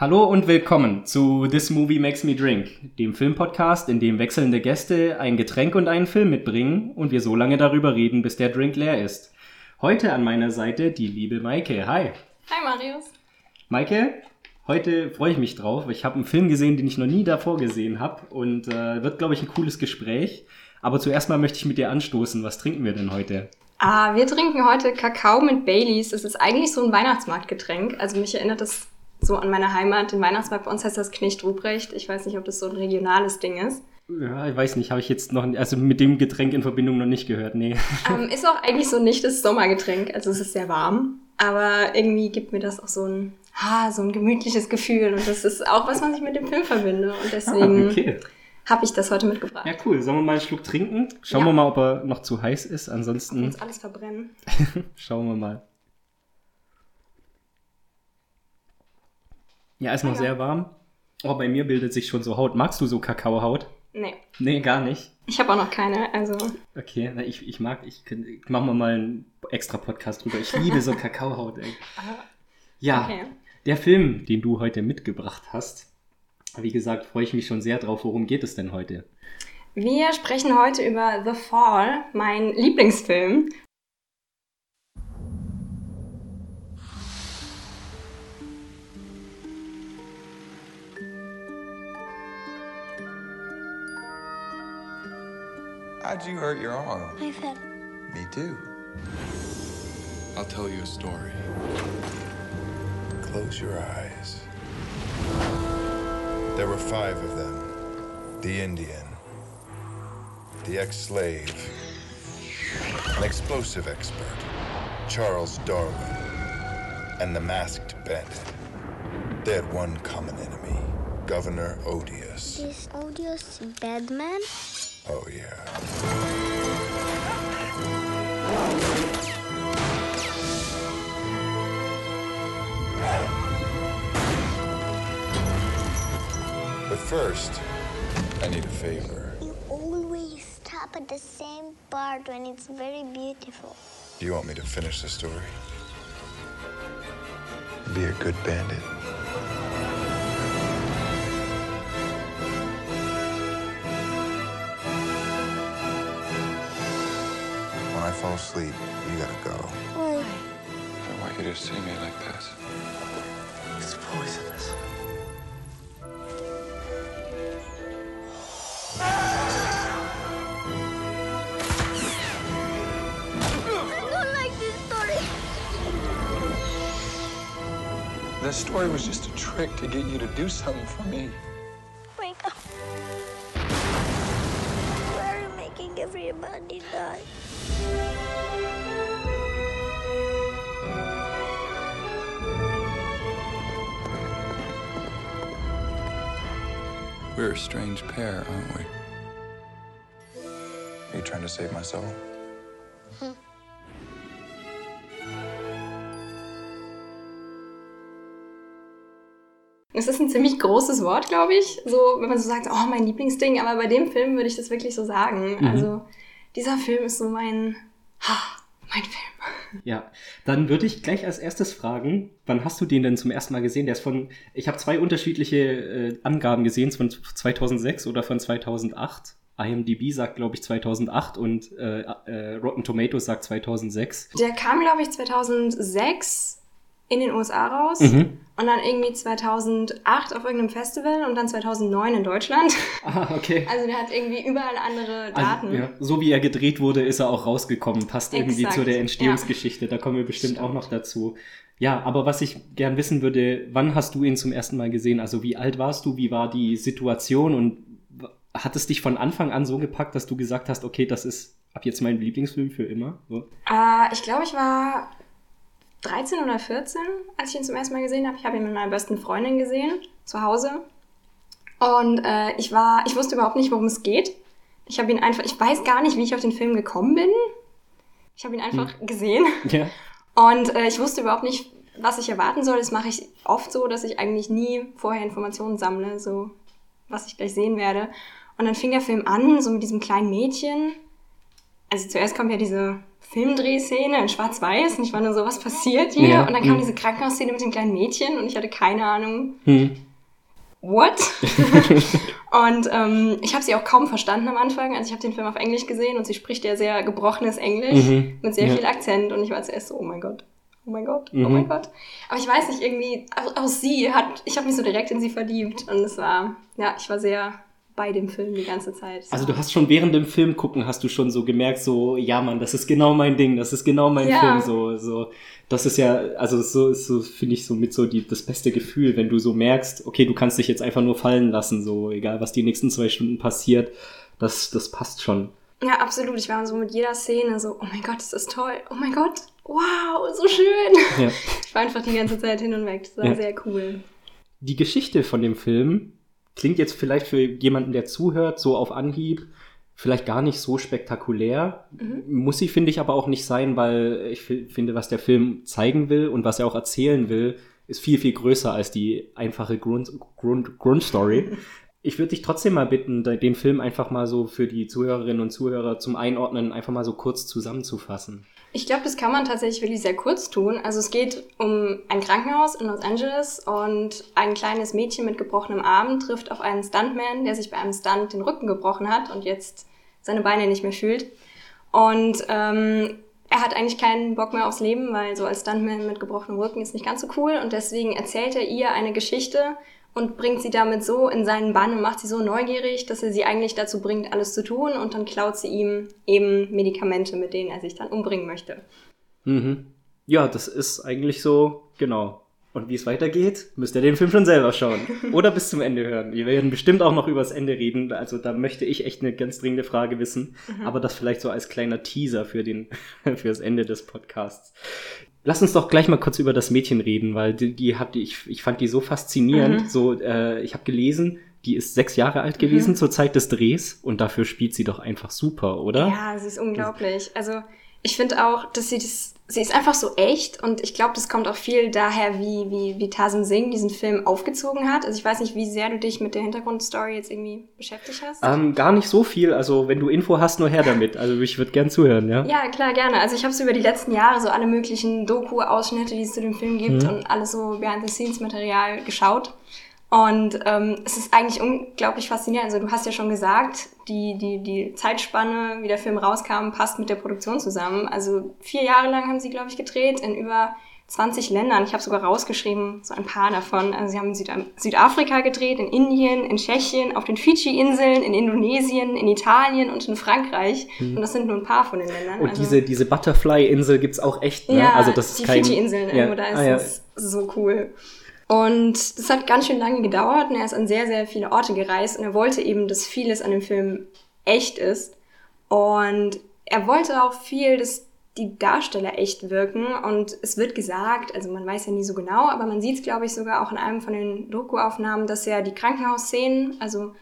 Hallo und willkommen zu This Movie Makes Me Drink, dem Filmpodcast, in dem wechselnde Gäste ein Getränk und einen Film mitbringen und wir so lange darüber reden, bis der Drink leer ist. Heute an meiner Seite die liebe Maike. Hi. Hi Marius. Maike, heute freue ich mich drauf. Ich habe einen Film gesehen, den ich noch nie davor gesehen habe und äh, wird, glaube ich, ein cooles Gespräch. Aber zuerst mal möchte ich mit dir anstoßen. Was trinken wir denn heute? Ah, wir trinken heute Kakao mit Baileys. Das ist eigentlich so ein Weihnachtsmarktgetränk. Also mich erinnert das so an meine Heimat, den Weihnachtsmarkt. Bei uns heißt das Knecht Ruprecht. Ich weiß nicht, ob das so ein regionales Ding ist. Ja, ich weiß nicht, habe ich jetzt noch, also mit dem Getränk in Verbindung noch nicht gehört, nee. Ähm, ist auch eigentlich so nicht das Sommergetränk, also es ist sehr warm, aber irgendwie gibt mir das auch so ein, ha, so ein gemütliches Gefühl und das ist auch, was man sich mit dem Film verbinde und deswegen ah, okay. habe ich das heute mitgebracht. Ja, cool. Sollen wir mal einen Schluck trinken? Schauen ja. wir mal, ob er noch zu heiß ist, ansonsten... Uns alles verbrennen. Schauen wir mal. Ja, ist noch ja. sehr warm. Oh, bei mir bildet sich schon so Haut. Magst du so Kakaohaut? Nee. Nee, gar nicht. Ich habe auch noch keine, also. Okay, na, ich, ich mag, ich, ich machen wir mal einen extra Podcast drüber. Ich liebe so Kakaohaut, ey. Ja, okay. der Film, den du heute mitgebracht hast, wie gesagt, freue ich mich schon sehr drauf. Worum geht es denn heute? Wir sprechen heute über The Fall, mein Lieblingsfilm How'd you hurt your arm? I fell. Me too. I'll tell you a story. Close your eyes. There were five of them. The Indian, the ex-slave, an explosive expert, Charles Darwin, and the masked bandit. They had one common enemy, Governor Odious. Is Odious bad man? Oh, yeah. But first, I need a favor. You always stop at the same part when it's very beautiful. Do you want me to finish the story? Be a good bandit? Fall asleep, you gotta go. Why? I don't want you to see me like this. It's poisonous. I don't like this story. That story was just a trick to get you to do something for me. We're a strange pair, aren't we? Are you trying to save my soul? Es ist ein ziemlich großes Wort, glaube ich. So, wenn man so sagt, oh, mein Lieblingsding, aber bei dem Film würde ich das wirklich so sagen. Mhm. Also, dieser Film ist so mein, ha, mein Film. Ja, dann würde ich gleich als erstes fragen, wann hast du den denn zum ersten Mal gesehen? Der ist von, ich habe zwei unterschiedliche äh, Angaben gesehen, von 2006 oder von 2008. IMDb sagt, glaube ich, 2008 und äh, äh, Rotten Tomatoes sagt 2006. Der kam, glaube ich, 2006 in den USA raus mhm. und dann irgendwie 2008 auf irgendeinem Festival und dann 2009 in Deutschland. Ah, okay. Also der hat irgendwie überall andere also, Daten. Also, ja, so wie er gedreht wurde, ist er auch rausgekommen. Passt Exakt, irgendwie zu der Entstehungsgeschichte. Ja. Da kommen wir bestimmt Stimmt. auch noch dazu. Ja, aber was ich gern wissen würde, wann hast du ihn zum ersten Mal gesehen? Also wie alt warst du? Wie war die Situation? Und hat es dich von Anfang an so gepackt, dass du gesagt hast, okay, das ist ab jetzt mein Lieblingsfilm für immer? So? Uh, ich glaube, ich war 13 oder 14, als ich ihn zum ersten Mal gesehen habe. Ich habe ihn mit meiner besten Freundin gesehen, zu Hause. Und äh, ich war, ich wusste überhaupt nicht, worum es geht. Ich habe ihn einfach, ich weiß gar nicht, wie ich auf den Film gekommen bin. Ich habe ihn einfach hm. gesehen. Ja. Und äh, ich wusste überhaupt nicht, was ich erwarten soll. Das mache ich oft so, dass ich eigentlich nie vorher Informationen sammle, so was ich gleich sehen werde. Und dann fing der Film an, so mit diesem kleinen Mädchen, also zuerst kommt ja diese Filmdrehszene in Schwarz-Weiß und ich war nur so, was passiert hier? Ja. Und dann kam hm. diese Krankenhausszene mit dem kleinen Mädchen und ich hatte keine Ahnung. Hm. What? und ähm, ich habe sie auch kaum verstanden am Anfang. Also ich habe den Film auf Englisch gesehen und sie spricht ja sehr gebrochenes Englisch mhm. mit sehr ja. viel Akzent und ich war zuerst so, oh mein Gott, oh mein Gott, mhm. oh mein Gott. Aber ich weiß nicht, irgendwie, auch, auch sie hat, ich habe mich so direkt in sie verliebt und es war, ja, ich war sehr bei dem Film die ganze Zeit. So. Also du hast schon während dem Film gucken, hast du schon so gemerkt, so, ja Mann, das ist genau mein Ding, das ist genau mein ja. Film, so, so. Das ist ja, also so ist so, finde ich, so mit so die, das beste Gefühl, wenn du so merkst, okay, du kannst dich jetzt einfach nur fallen lassen, so, egal was die nächsten zwei Stunden passiert, das, das passt schon. Ja, absolut. Ich war so mit jeder Szene so, oh mein Gott, ist das toll. Oh mein Gott, wow, so schön. Ja. Ich war einfach die ganze Zeit hin und weg. Das war ja. sehr cool. Die Geschichte von dem Film klingt jetzt vielleicht für jemanden, der zuhört, so auf Anhieb, vielleicht gar nicht so spektakulär. Mhm. Muss sie, finde ich, aber auch nicht sein, weil ich finde, was der Film zeigen will und was er auch erzählen will, ist viel, viel größer als die einfache Grund, Grund, Grundstory. Ich würde dich trotzdem mal bitten, den Film einfach mal so für die Zuhörerinnen und Zuhörer zum Einordnen einfach mal so kurz zusammenzufassen. Ich glaube, das kann man tatsächlich wirklich sehr kurz tun. Also es geht um ein Krankenhaus in Los Angeles und ein kleines Mädchen mit gebrochenem Arm trifft auf einen Stuntman, der sich bei einem Stunt den Rücken gebrochen hat und jetzt seine Beine nicht mehr fühlt. Und ähm, er hat eigentlich keinen Bock mehr aufs Leben, weil so als Stuntman mit gebrochenem Rücken ist nicht ganz so cool. Und deswegen erzählt er ihr eine Geschichte und bringt sie damit so in seinen Bann und macht sie so neugierig, dass er sie eigentlich dazu bringt, alles zu tun und dann klaut sie ihm eben Medikamente, mit denen er sich dann umbringen möchte. Mhm. Ja, das ist eigentlich so, genau. Und wie es weitergeht, müsst ihr den Film schon selber schauen. Oder bis zum Ende hören. Wir werden bestimmt auch noch über das Ende reden. Also da möchte ich echt eine ganz dringende Frage wissen. Mhm. Aber das vielleicht so als kleiner Teaser für, den, für das Ende des Podcasts. Lass uns doch gleich mal kurz über das Mädchen reden, weil die, die hat ich, ich fand die so faszinierend. Mhm. So, äh, ich habe gelesen, die ist sechs Jahre alt gewesen mhm. zur Zeit des Drehs und dafür spielt sie doch einfach super, oder? Ja, sie ist unglaublich. Also ich finde auch, dass sie das sie ist einfach so echt und ich glaube, das kommt auch viel daher, wie, wie, wie Tasim Singh diesen Film aufgezogen hat. Also ich weiß nicht, wie sehr du dich mit der Hintergrundstory jetzt irgendwie beschäftigt hast. Ähm, gar nicht so viel. Also wenn du Info hast, nur her damit. Also ich würde gern zuhören, ja? Ja, klar, gerne. Also ich habe so über die letzten Jahre so alle möglichen Doku-Ausschnitte, die es zu dem Film gibt mhm. und alles so Behind-the-Scenes-Material geschaut. Und ähm, es ist eigentlich unglaublich faszinierend. Also du hast ja schon gesagt, die, die, die Zeitspanne, wie der Film rauskam, passt mit der Produktion zusammen. Also vier Jahre lang haben sie, glaube ich, gedreht in über 20 Ländern. Ich habe sogar rausgeschrieben, so ein paar davon. Also sie haben in Süd Südafrika gedreht, in Indien, in Tschechien, auf den Fidschi-Inseln, in Indonesien, in Italien und in Frankreich. Hm. Und das sind nur ein paar von den Ländern. Und also, diese, diese Butterfly-Insel gibt's auch echt, ne? Ja, also das ist die kein... Fidschi-Inseln, ja. da ist ah, ja. es so cool. Und das hat ganz schön lange gedauert und er ist an sehr, sehr viele Orte gereist und er wollte eben, dass vieles an dem Film echt ist. Und er wollte auch viel, dass die Darsteller echt wirken und es wird gesagt, also man weiß ja nie so genau, aber man sieht es, glaube ich, sogar auch in einem von den Doku-Aufnahmen, dass ja die Krankenhausszenen, also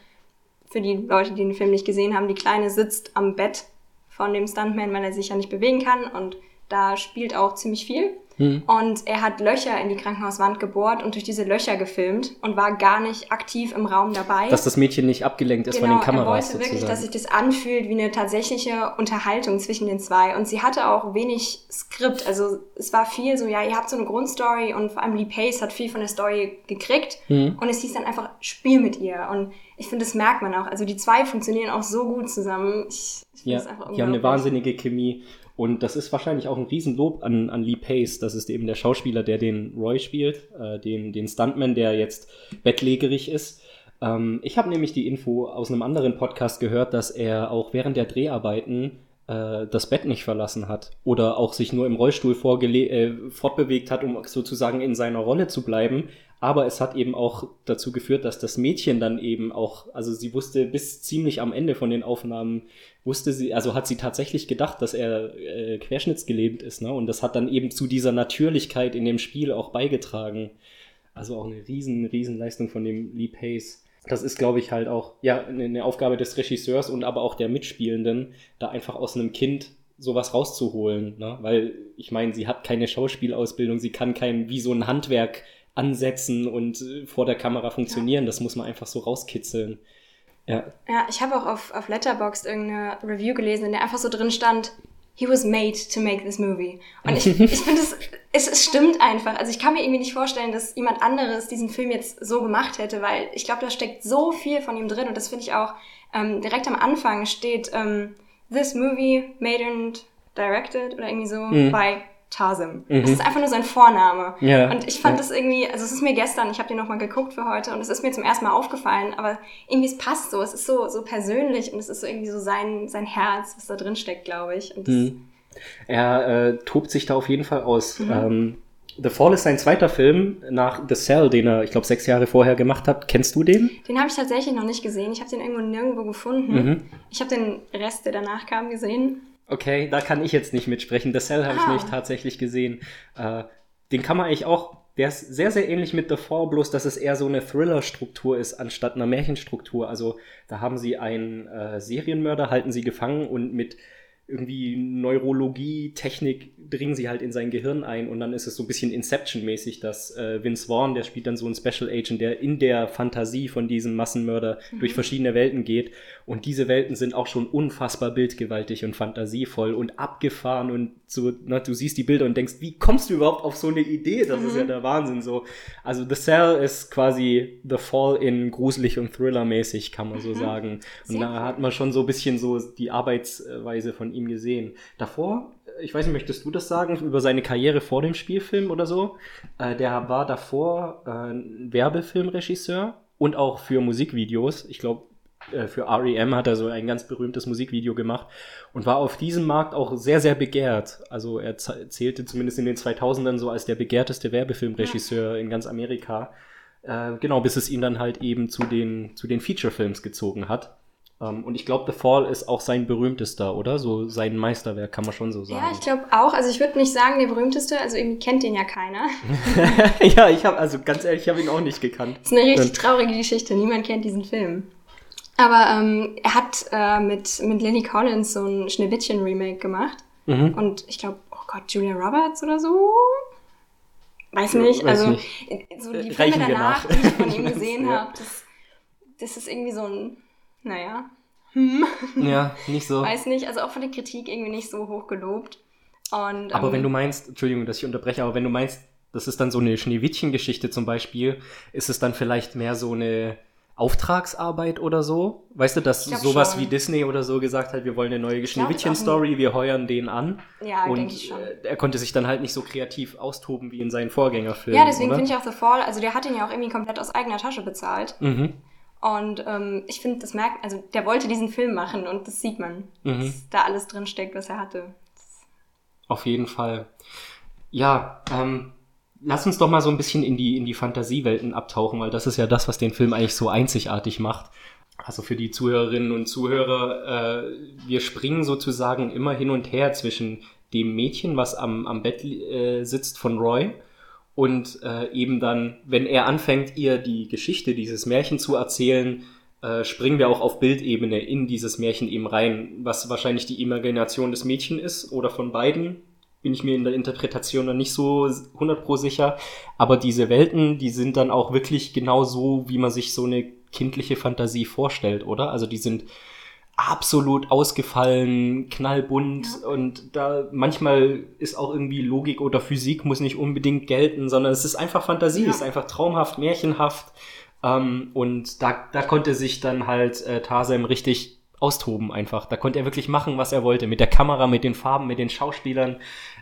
für die Leute, die den Film nicht gesehen haben, die Kleine sitzt am Bett von dem Stuntman, weil er sich ja nicht bewegen kann und da spielt auch ziemlich viel. Hm. Und er hat Löcher in die Krankenhauswand gebohrt und durch diese Löcher gefilmt und war gar nicht aktiv im Raum dabei. Dass das Mädchen nicht abgelenkt ist genau, von den Kameras. Er wollte sozusagen. wirklich, dass sich das anfühlt wie eine tatsächliche Unterhaltung zwischen den zwei. Und sie hatte auch wenig Skript. Also es war viel so, ja, ihr habt so eine Grundstory und vor allem Lee Pace hat viel von der Story gekriegt. Hm. Und es hieß dann einfach, spiel mit ihr. Und ich finde, das merkt man auch. Also die zwei funktionieren auch so gut zusammen. Ich, ich ja, die haben eine wahnsinnige Chemie. Und das ist wahrscheinlich auch ein Riesenlob an, an Lee Pace. Das ist eben der Schauspieler, der den Roy spielt, äh, den, den Stuntman, der jetzt bettlägerig ist. Ähm, ich habe nämlich die Info aus einem anderen Podcast gehört, dass er auch während der Dreharbeiten äh, das Bett nicht verlassen hat oder auch sich nur im Rollstuhl äh, fortbewegt hat, um sozusagen in seiner Rolle zu bleiben. Aber es hat eben auch dazu geführt, dass das Mädchen dann eben auch, also sie wusste bis ziemlich am Ende von den Aufnahmen, wusste sie, also hat sie tatsächlich gedacht, dass er äh, querschnittsgelähmt ist, ne? Und das hat dann eben zu dieser Natürlichkeit in dem Spiel auch beigetragen. Also auch eine riesen, riesen Leistung von dem Lee Pace. Das ist, glaube ich, halt auch, ja, eine Aufgabe des Regisseurs und aber auch der Mitspielenden, da einfach aus einem Kind sowas rauszuholen, ne? Weil, ich meine, sie hat keine Schauspielausbildung, sie kann kein, wie so ein Handwerk ansetzen und äh, vor der Kamera funktionieren. Ja. Das muss man einfach so rauskitzeln. Ja. Ja, ich habe auch auf, auf Letterboxd irgendeine Review gelesen, in der einfach so drin stand, he was made to make this movie. Und ich, ich finde, es, es, es stimmt einfach. Also ich kann mir irgendwie nicht vorstellen, dass jemand anderes diesen Film jetzt so gemacht hätte, weil ich glaube, da steckt so viel von ihm drin und das finde ich auch, ähm, direkt am Anfang steht, ähm, this movie made and directed oder irgendwie so mhm. by Tasim. Mhm. Das ist einfach nur sein Vorname. Ja. Und ich fand ja. das irgendwie, also es ist mir gestern, ich habe den nochmal geguckt für heute und es ist mir zum ersten Mal aufgefallen, aber irgendwie es passt so, es ist so, so persönlich und es ist so irgendwie so sein, sein Herz, was da drin steckt, glaube ich. Mhm. Er äh, tobt sich da auf jeden Fall aus. Mhm. Ähm, The Fall ist sein zweiter Film nach The Cell, den er, ich glaube, sechs Jahre vorher gemacht hat. Kennst du den? Den habe ich tatsächlich noch nicht gesehen. Ich habe den irgendwo nirgendwo gefunden. Mhm. Ich habe den Rest, der danach kam, gesehen. Okay, da kann ich jetzt nicht mitsprechen. The Cell habe ich nicht tatsächlich gesehen. Äh, den kann man eigentlich auch, der ist sehr, sehr ähnlich mit The Fall, bloß dass es eher so eine Thriller-Struktur ist, anstatt einer Märchenstruktur. Also da haben sie einen äh, Serienmörder, halten sie gefangen und mit irgendwie Neurologie, Technik dringen sie halt in sein Gehirn ein und dann ist es so ein bisschen Inception-mäßig, dass äh, Vince Vaughn, der spielt dann so einen Special Agent, der in der Fantasie von diesem Massenmörder mhm. durch verschiedene Welten geht und diese Welten sind auch schon unfassbar bildgewaltig und fantasievoll und abgefahren und so, na, du siehst die Bilder und denkst, wie kommst du überhaupt auf so eine Idee? Das mhm. ist ja mhm. der Wahnsinn so. Also The Cell ist quasi The Fall in gruselig und Thriller-mäßig, kann man so mhm. sagen. Und Sehr da hat man schon so ein bisschen so die Arbeitsweise von ihm gesehen. Davor, ich weiß nicht, möchtest du das sagen, über seine Karriere vor dem Spielfilm oder so? Äh, der war davor äh, Werbefilmregisseur und auch für Musikvideos. Ich glaube, äh, für REM hat er so ein ganz berühmtes Musikvideo gemacht und war auf diesem Markt auch sehr, sehr begehrt. Also er zählte zumindest in den 2000ern so als der begehrteste Werbefilmregisseur in ganz Amerika. Äh, genau, bis es ihn dann halt eben zu den, zu den Feature-Films gezogen hat. Um, ähm, und ich glaube, The Fall ist auch sein berühmtester, oder? So sein Meisterwerk, kann man schon so sagen. Ja, ich glaube auch. Also ich würde nicht sagen, der berühmteste, also irgendwie kennt den ja keiner. ja, ich habe, also ganz ehrlich, ich habe ihn auch nicht gekannt. Das ist eine richtig traurige Geschichte. Niemand kennt diesen Film. Aber ähm, er hat äh, mit, mit Lily Collins so ein Schneewittchen-Remake gemacht. Mhm. Und ich glaube, oh Gott, Julia Roberts oder so? Weiß nicht. Weiß also nicht. so die Filme danach, die ich von ihm gesehen ja. habe, das, das ist irgendwie so ein naja, hm. Ja, nicht so. Weiß nicht, also auch von der Kritik irgendwie nicht so hoch gelobt. Und, aber ähm, wenn du meinst, Entschuldigung, dass ich unterbreche, aber wenn du meinst, das ist dann so eine Schneewittchen-Geschichte zum Beispiel, ist es dann vielleicht mehr so eine Auftragsarbeit oder so? Weißt du, dass sowas schon. wie Disney oder so gesagt hat, wir wollen eine neue Schneewittchen-Story, wir heuern den an. Ja, und ich schon. Äh, er konnte sich dann halt nicht so kreativ austoben wie in seinen Vorgängerfilmen. Ja, deswegen finde ich auch The Fall, also der hat ihn ja auch irgendwie komplett aus eigener Tasche bezahlt. Mhm. Und ähm, ich finde, das merkt, also der wollte diesen Film machen und das sieht man, mhm. dass da alles drin steckt, was er hatte. Auf jeden Fall. Ja, ähm, lass uns doch mal so ein bisschen in die, in die Fantasiewelten abtauchen, weil das ist ja das, was den Film eigentlich so einzigartig macht. Also für die Zuhörerinnen und Zuhörer, äh, wir springen sozusagen immer hin und her zwischen dem Mädchen, was am, am Bett äh, sitzt von Roy, und äh, eben dann, wenn er anfängt, ihr die Geschichte, dieses Märchen zu erzählen, äh, springen wir auch auf Bildebene in dieses Märchen eben rein, was wahrscheinlich die Imagination des Mädchen ist oder von beiden. Bin ich mir in der Interpretation noch nicht so 100 pro sicher. Aber diese Welten, die sind dann auch wirklich genau so, wie man sich so eine kindliche Fantasie vorstellt, oder? Also die sind absolut ausgefallen, knallbunt ja. und da manchmal ist auch irgendwie Logik oder Physik muss nicht unbedingt gelten, sondern es ist einfach Fantasie, ja. es ist einfach traumhaft, märchenhaft ähm, und da, da konnte sich dann halt äh, Tarsem richtig austoben einfach. Da konnte er wirklich machen, was er wollte. Mit der Kamera, mit den Farben, mit den Schauspielern,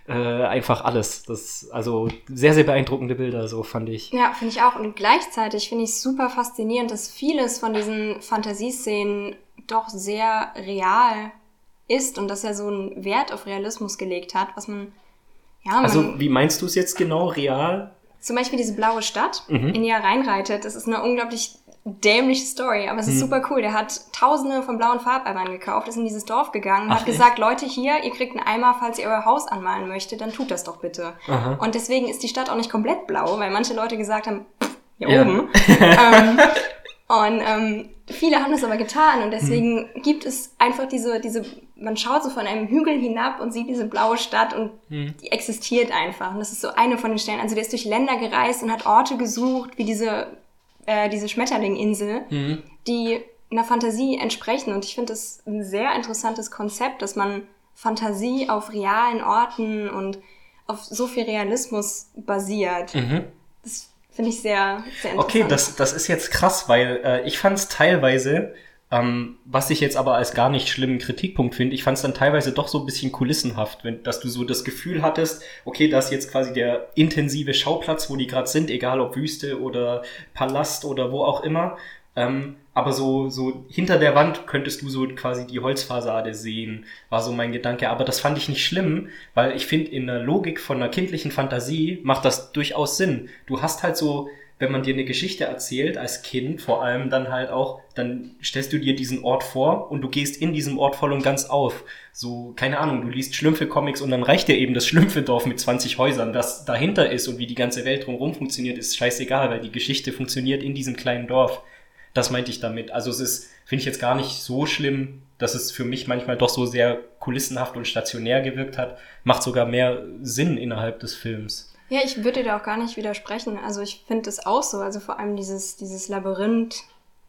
äh, einfach alles. Das, also sehr, sehr beeindruckende Bilder, so fand ich. Ja, finde ich auch. Und gleichzeitig finde ich super faszinierend, dass vieles von diesen Fantasieszenen doch sehr real ist und dass er so einen Wert auf Realismus gelegt hat, was man, ja, man, Also, wie meinst du es jetzt genau, real? Zum Beispiel diese blaue Stadt, mhm. in die er reinreitet, das ist eine unglaublich dämliche Story, aber es ist mhm. super cool. Der hat tausende von blauen Farbeimern gekauft, ist in dieses Dorf gegangen, Ach, hat gesagt, echt? Leute, hier, ihr kriegt einen Eimer, falls ihr euer Haus anmalen möchtet, dann tut das doch bitte. Aha. Und deswegen ist die Stadt auch nicht komplett blau, weil manche Leute gesagt haben, pff, hier ja. oben. ähm, und ähm, viele haben das aber getan und deswegen hm. gibt es einfach diese, diese, man schaut so von einem Hügel hinab und sieht diese blaue Stadt und hm. die existiert einfach. Und das ist so eine von den Stellen. Also der ist durch Länder gereist und hat Orte gesucht, wie diese, äh, diese Schmetterlinginsel, hm. die einer Fantasie entsprechen. Und ich finde das ein sehr interessantes Konzept, dass man Fantasie auf realen Orten und auf so viel Realismus basiert. Mhm. Das finde ich sehr, sehr interessant. Okay, das, das ist jetzt krass, weil äh, ich fand es teilweise ähm, was ich jetzt aber als gar nicht schlimmen Kritikpunkt finde, ich fand es dann teilweise doch so ein bisschen kulissenhaft, wenn, dass du so das Gefühl hattest, okay, da ist jetzt quasi der intensive Schauplatz, wo die gerade sind, egal ob Wüste oder Palast oder wo auch immer. Ähm, aber so, so hinter der Wand könntest du so quasi die Holzfassade sehen, war so mein Gedanke. Aber das fand ich nicht schlimm, weil ich finde, in der Logik von einer kindlichen Fantasie macht das durchaus Sinn. Du hast halt so wenn man dir eine Geschichte erzählt, als Kind vor allem dann halt auch, dann stellst du dir diesen Ort vor und du gehst in diesem Ort voll und ganz auf. So, keine Ahnung, du liest Schlümpfe-Comics und dann reicht dir eben das Schlümpfe-Dorf mit 20 Häusern. Was dahinter ist und wie die ganze Welt drumherum funktioniert, ist scheißegal, weil die Geschichte funktioniert in diesem kleinen Dorf. Das meinte ich damit. Also es ist, finde ich jetzt gar nicht so schlimm, dass es für mich manchmal doch so sehr kulissenhaft und stationär gewirkt hat. Macht sogar mehr Sinn innerhalb des Films. Ja, ich würde dir da auch gar nicht widersprechen. Also ich finde es auch so. Also vor allem dieses, dieses Labyrinth,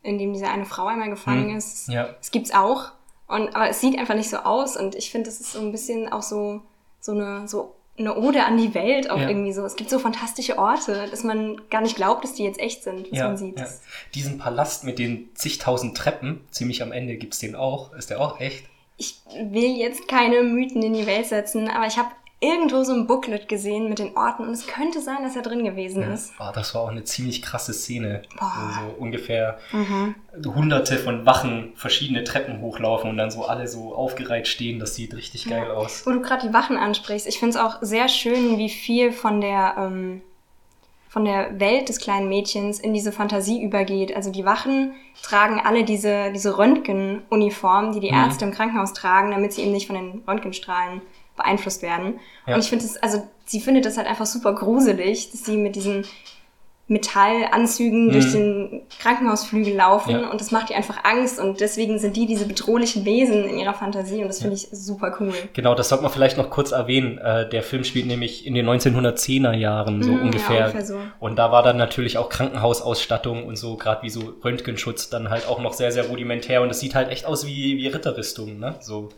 in dem diese eine Frau einmal gefangen hm. ist. Ja. Es gibt's auch. Und, aber es sieht einfach nicht so aus. Und ich finde, das ist so ein bisschen auch so, so eine, so eine Ode an die Welt auch ja. irgendwie so. Es gibt so fantastische Orte, dass man gar nicht glaubt, dass die jetzt echt sind, was ja, man sieht. Ja. Diesen Palast mit den zigtausend Treppen, ziemlich am Ende gibt's den auch. Ist der auch echt? Ich will jetzt keine Mythen in die Welt setzen, aber ich habe irgendwo so ein Booklet gesehen mit den Orten und es könnte sein, dass er drin gewesen ja. ist. Oh, das war auch eine ziemlich krasse Szene. Boah. So ungefähr mhm. hunderte von Wachen verschiedene Treppen hochlaufen und dann so alle so aufgereiht stehen. Das sieht richtig geil ja. aus. Wo du gerade die Wachen ansprichst, ich finde es auch sehr schön, wie viel von der, ähm, von der Welt des kleinen Mädchens in diese Fantasie übergeht. Also die Wachen tragen alle diese, diese Röntgenuniform, die die mhm. Ärzte im Krankenhaus tragen, damit sie eben nicht von den Röntgenstrahlen beeinflusst werden. Ja. Und ich finde es, also sie findet das halt einfach super gruselig, dass sie mit diesen Metallanzügen mhm. durch den Krankenhausflügel laufen ja. und das macht ihr einfach Angst und deswegen sind die diese bedrohlichen Wesen in ihrer Fantasie und das finde ich super cool. Genau, das sollte man vielleicht noch kurz erwähnen. Äh, der Film spielt nämlich in den 1910er Jahren so mhm, ungefähr. Ja, ungefähr so. Und da war dann natürlich auch Krankenhausausstattung und so, gerade wie so Röntgenschutz dann halt auch noch sehr, sehr rudimentär und das sieht halt echt aus wie, wie Ritterrüstung, ne? So.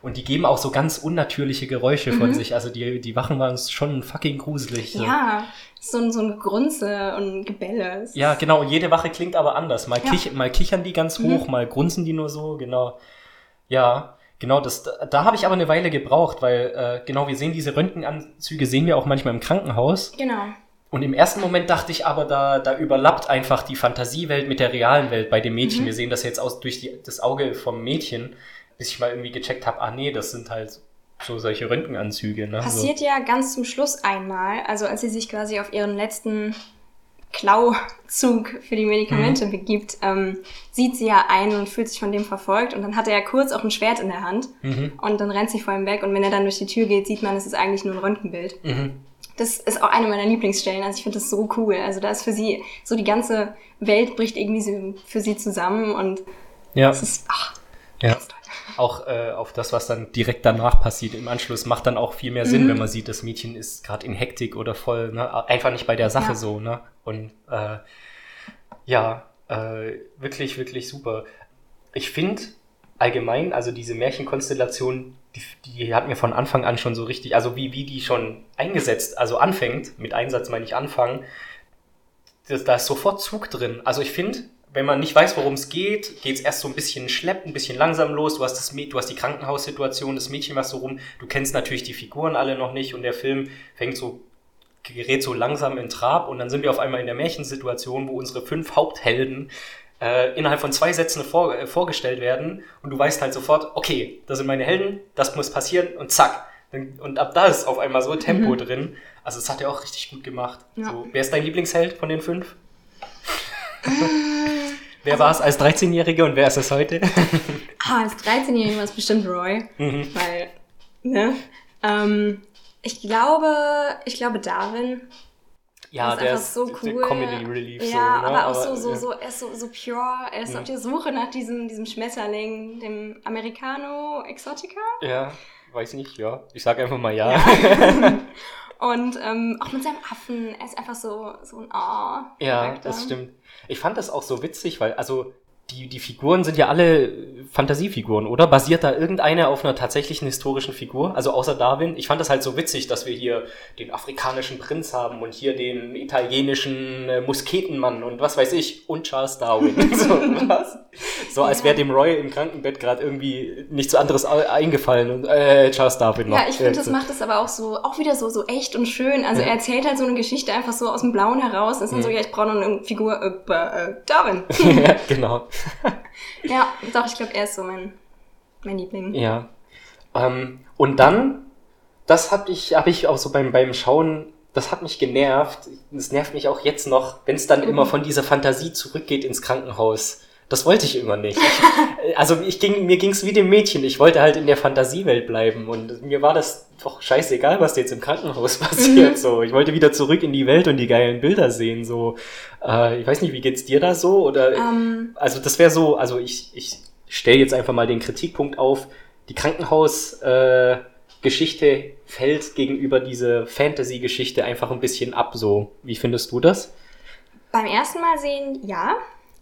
Und die geben auch so ganz unnatürliche Geräusche von mhm. sich. Also die, die Wachen waren schon fucking gruselig. So. Ja, so ein, so ein Grunze und Gebelle. Ja, genau. Und jede Wache klingt aber anders. Mal, ja. kich, mal kichern die ganz hoch, mhm. mal grunzen die nur so. Genau. Ja, genau. Das, da, da habe ich aber eine Weile gebraucht, weil äh, genau, wir sehen diese Röntgenanzüge, sehen wir auch manchmal im Krankenhaus. Genau. Und im ersten Moment dachte ich aber, da, da überlappt einfach die Fantasiewelt mit der realen Welt bei dem Mädchen. Mhm. Wir sehen das jetzt aus durch die, das Auge vom Mädchen bis ich mal irgendwie gecheckt habe, ah nee, das sind halt so solche Röntgenanzüge. Ne? Passiert so. ja ganz zum Schluss einmal, also als sie sich quasi auf ihren letzten Klauzug für die Medikamente mhm. begibt, ähm, sieht sie ja ein und fühlt sich von dem verfolgt und dann hat er ja kurz auch ein Schwert in der Hand mhm. und dann rennt sie vor ihm weg und wenn er dann durch die Tür geht, sieht man, es ist eigentlich nur ein Röntgenbild. Mhm. Das ist auch eine meiner Lieblingsstellen, also ich finde das so cool. Also da ist für sie, so die ganze Welt bricht irgendwie für sie zusammen und ja. es ist, ach, ja. Auch äh, auf das, was dann direkt danach passiert im Anschluss, macht dann auch viel mehr Sinn, mhm. wenn man sieht, das Mädchen ist gerade in Hektik oder voll, ne? einfach nicht bei der Sache ja. so, ne? Und äh, ja, äh, wirklich, wirklich super. Ich finde allgemein, also diese Märchenkonstellation, die, die hat mir von Anfang an schon so richtig, also wie, wie die schon eingesetzt, also anfängt, mit Einsatz meine ich anfangen, das, da ist sofort Zug drin. Also ich finde, wenn man nicht weiß, worum es geht, geht es erst so ein bisschen schleppt, ein bisschen langsam los. Du hast, das, du hast die Krankenhaussituation, das Mädchen was so rum. Du kennst natürlich die Figuren alle noch nicht und der Film fängt so, gerät so langsam in Trab und dann sind wir auf einmal in der Märchensituation, wo unsere fünf Haupthelden äh, innerhalb von zwei Sätzen vor, äh, vorgestellt werden und du weißt halt sofort, okay, das sind meine Helden, das muss passieren und zack. Und ab da ist auf einmal so Tempo mhm. drin. Also das hat er auch richtig gut gemacht. Ja. So, wer ist dein Lieblingsheld von den fünf? Wer also, war es als 13-Jährige und wer ist es heute? ah, als 13-Jährige war es bestimmt Roy. Mhm. Weil, ne? Ähm, ich glaube, ich glaube Darwin. Ja, der ist, so cool. Der Comedy Relief. Ja, so, ne? aber auch so, so, so, er ist so, so pure. Er ist ja. auf der Suche nach diesem, diesem Schmetterling, dem Americano Exotica. Ja, weiß nicht, ja. Ich sag einfach mal ja. ja. Und ähm, auch mit seinem Affen, er ist einfach so, so ein Oh. Ja, das stimmt. Ich fand das auch so witzig, weil, also, die, die Figuren sind ja alle Fantasiefiguren, oder? Basiert da irgendeine auf einer tatsächlichen historischen Figur? Also außer Darwin? Ich fand das halt so witzig, dass wir hier den afrikanischen Prinz haben und hier den italienischen äh, Musketenmann und was weiß ich und Charles Darwin. so, was? so als wäre dem Roy im Krankenbett gerade irgendwie nichts anderes eingefallen und äh, Charles Darwin noch. Ja, ich finde, das macht es aber auch so, auch wieder so, so echt und schön. Also ja. er erzählt halt so eine Geschichte einfach so aus dem Blauen heraus. Und ist dann mhm. so, ja, ich brauche noch eine Figur, äh, äh, Darwin. ja, genau. ja, doch, ich glaube, er ist so mein, mein Liebling. Ja. Ähm, und dann, das habe ich, hab ich auch so beim, beim Schauen, das hat mich genervt. Das nervt mich auch jetzt noch, wenn es dann mhm. immer von dieser Fantasie zurückgeht ins Krankenhaus. Das wollte ich immer nicht. Ich, also ich ging, mir ging's wie dem Mädchen. Ich wollte halt in der Fantasiewelt bleiben und mir war das doch scheißegal, was jetzt im Krankenhaus passiert. Mhm. So, ich wollte wieder zurück in die Welt und die geilen Bilder sehen. So, äh, ich weiß nicht, wie geht's dir da so? Oder um. Ähm. also das wäre so. Also ich ich stelle jetzt einfach mal den Kritikpunkt auf. Die Krankenhausgeschichte äh, fällt gegenüber diese Fantasy-Geschichte einfach ein bisschen ab. So, wie findest du das? Beim ersten Mal sehen, ja.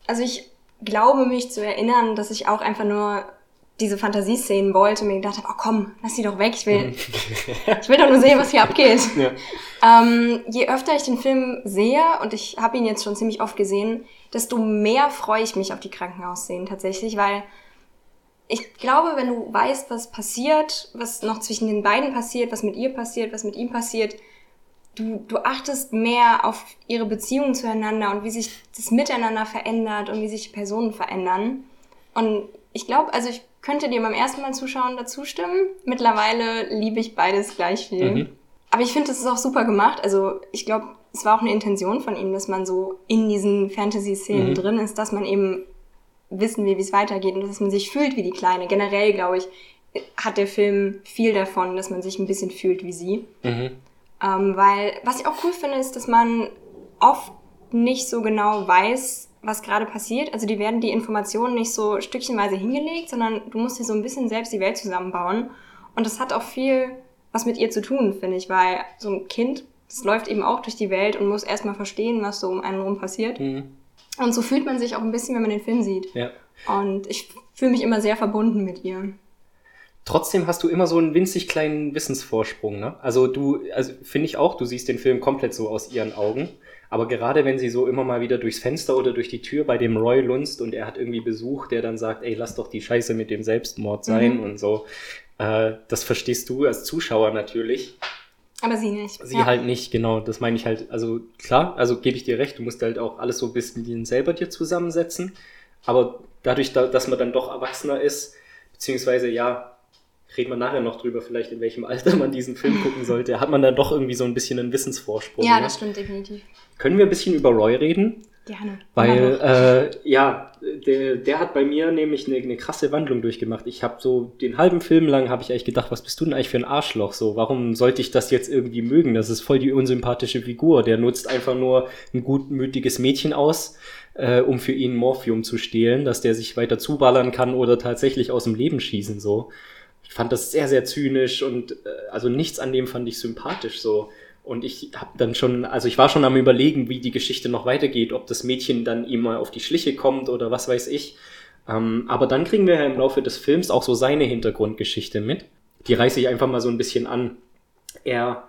Also ich glaube mich zu erinnern, dass ich auch einfach nur diese Fantasieszenen wollte und mir gedacht habe, oh komm, lass die doch weg, ich will, ich will doch nur sehen, was hier abgeht. Ja. Ähm, je öfter ich den Film sehe, und ich habe ihn jetzt schon ziemlich oft gesehen, desto mehr freue ich mich auf die Krankenhausszenen tatsächlich, weil ich glaube, wenn du weißt, was passiert, was noch zwischen den beiden passiert, was mit ihr passiert, was mit ihm passiert, du, du achtest mehr auf ihre Beziehung zueinander und wie sich das Miteinander verändert und wie sich die Personen verändern. Und ich glaube, also ich könnte dir beim ersten Mal zuschauen dazu stimmen. Mittlerweile liebe ich beides gleich viel. Mhm. Aber ich finde, das ist auch super gemacht. Also ich glaube, es war auch eine Intention von ihm, dass man so in diesen Fantasy-Szenen mhm. drin ist, dass man eben wissen will, wie es weitergeht und dass man sich fühlt wie die Kleine. Generell, glaube ich, hat der Film viel davon, dass man sich ein bisschen fühlt wie sie. Mhm. Ähm, weil, was ich auch cool finde, ist, dass man oft nicht so genau weiß, was gerade passiert. Also die werden die Informationen nicht so stückchenweise hingelegt, sondern du musst dir so ein bisschen selbst die Welt zusammenbauen. Und das hat auch viel was mit ihr zu tun, finde ich, weil so ein Kind, das läuft eben auch durch die Welt und muss erstmal verstehen, was so um einen rum passiert. Mhm. Und so fühlt man sich auch ein bisschen, wenn man den Film sieht. Ja. Und ich fühle mich immer sehr verbunden mit ihr trotzdem hast du immer so einen winzig kleinen Wissensvorsprung, ne? Also du, also finde ich auch, du siehst den Film komplett so aus ihren Augen. Aber gerade wenn sie so immer mal wieder durchs Fenster oder durch die Tür bei dem Roy lunzt und er hat irgendwie Besuch, der dann sagt, ey, lass doch die Scheiße mit dem Selbstmord sein mhm. und so, äh, das verstehst du als Zuschauer natürlich. Aber sie nicht. Sie ja. halt nicht, genau. Das meine ich halt. Also klar, also gebe ich dir recht, du musst halt auch alles so ein bisschen selber dir zusammensetzen. Aber dadurch, dass man dann doch erwachsener ist, beziehungsweise ja, reden wir nachher noch drüber, vielleicht in welchem Alter man diesen Film gucken sollte, hat man dann doch irgendwie so ein bisschen einen Wissensvorsprung. Ja, ne? das stimmt definitiv. Können wir ein bisschen über Roy reden? Gerne. Weil, äh, ja, der, der hat bei mir nämlich eine, eine krasse Wandlung durchgemacht. Ich habe so den halben Film lang habe ich eigentlich gedacht, was bist du denn eigentlich für ein Arschloch? So, warum sollte ich das jetzt irgendwie mögen? Das ist voll die unsympathische Figur. Der nutzt einfach nur ein gutmütiges Mädchen aus, äh, um für ihn Morphium zu stehlen, dass der sich weiter zuballern kann oder tatsächlich aus dem Leben schießen so ich fand das sehr, sehr zynisch und äh, also nichts an dem fand ich sympathisch so. Und ich habe dann schon, also ich war schon am überlegen, wie die Geschichte noch weitergeht, ob das Mädchen dann ihm mal auf die Schliche kommt oder was weiß ich. Ähm, aber dann kriegen wir ja im Laufe des Films auch so seine Hintergrundgeschichte mit. Die reiße ich einfach mal so ein bisschen an. Er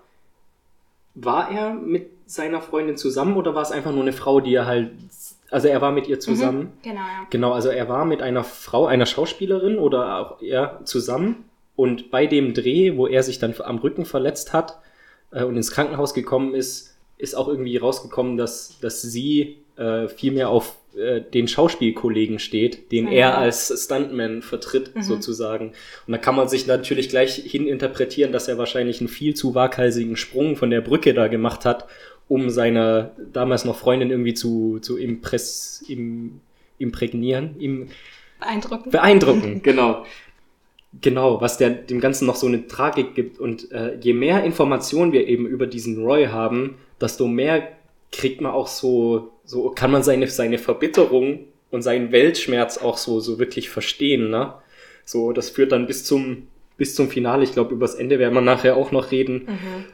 war er mit seiner Freundin zusammen oder war es einfach nur eine Frau, die er halt also er war mit ihr zusammen. Mhm, genau, ja. Genau, also er war mit einer Frau, einer Schauspielerin oder auch er zusammen. Und bei dem Dreh, wo er sich dann am Rücken verletzt hat äh, und ins Krankenhaus gekommen ist, ist auch irgendwie rausgekommen, dass, dass sie äh, viel mehr auf äh, den Schauspielkollegen steht, den ja. er als Stuntman vertritt, mhm. sozusagen. Und da kann man sich natürlich gleich hininterpretieren, dass er wahrscheinlich einen viel zu waghalsigen Sprung von der Brücke da gemacht hat, um seine damals noch Freundin irgendwie zu, zu impress, im, imprägnieren, im, beeindrucken. Beeindrucken, genau. Genau, was der, dem Ganzen noch so eine Tragik gibt. Und äh, je mehr Informationen wir eben über diesen Roy haben, desto mehr kriegt man auch so, so kann man seine, seine Verbitterung und seinen Weltschmerz auch so, so wirklich verstehen, ne? So, das führt dann bis zum, bis zum Finale. Ich glaube, übers Ende werden wir nachher auch noch reden. Mhm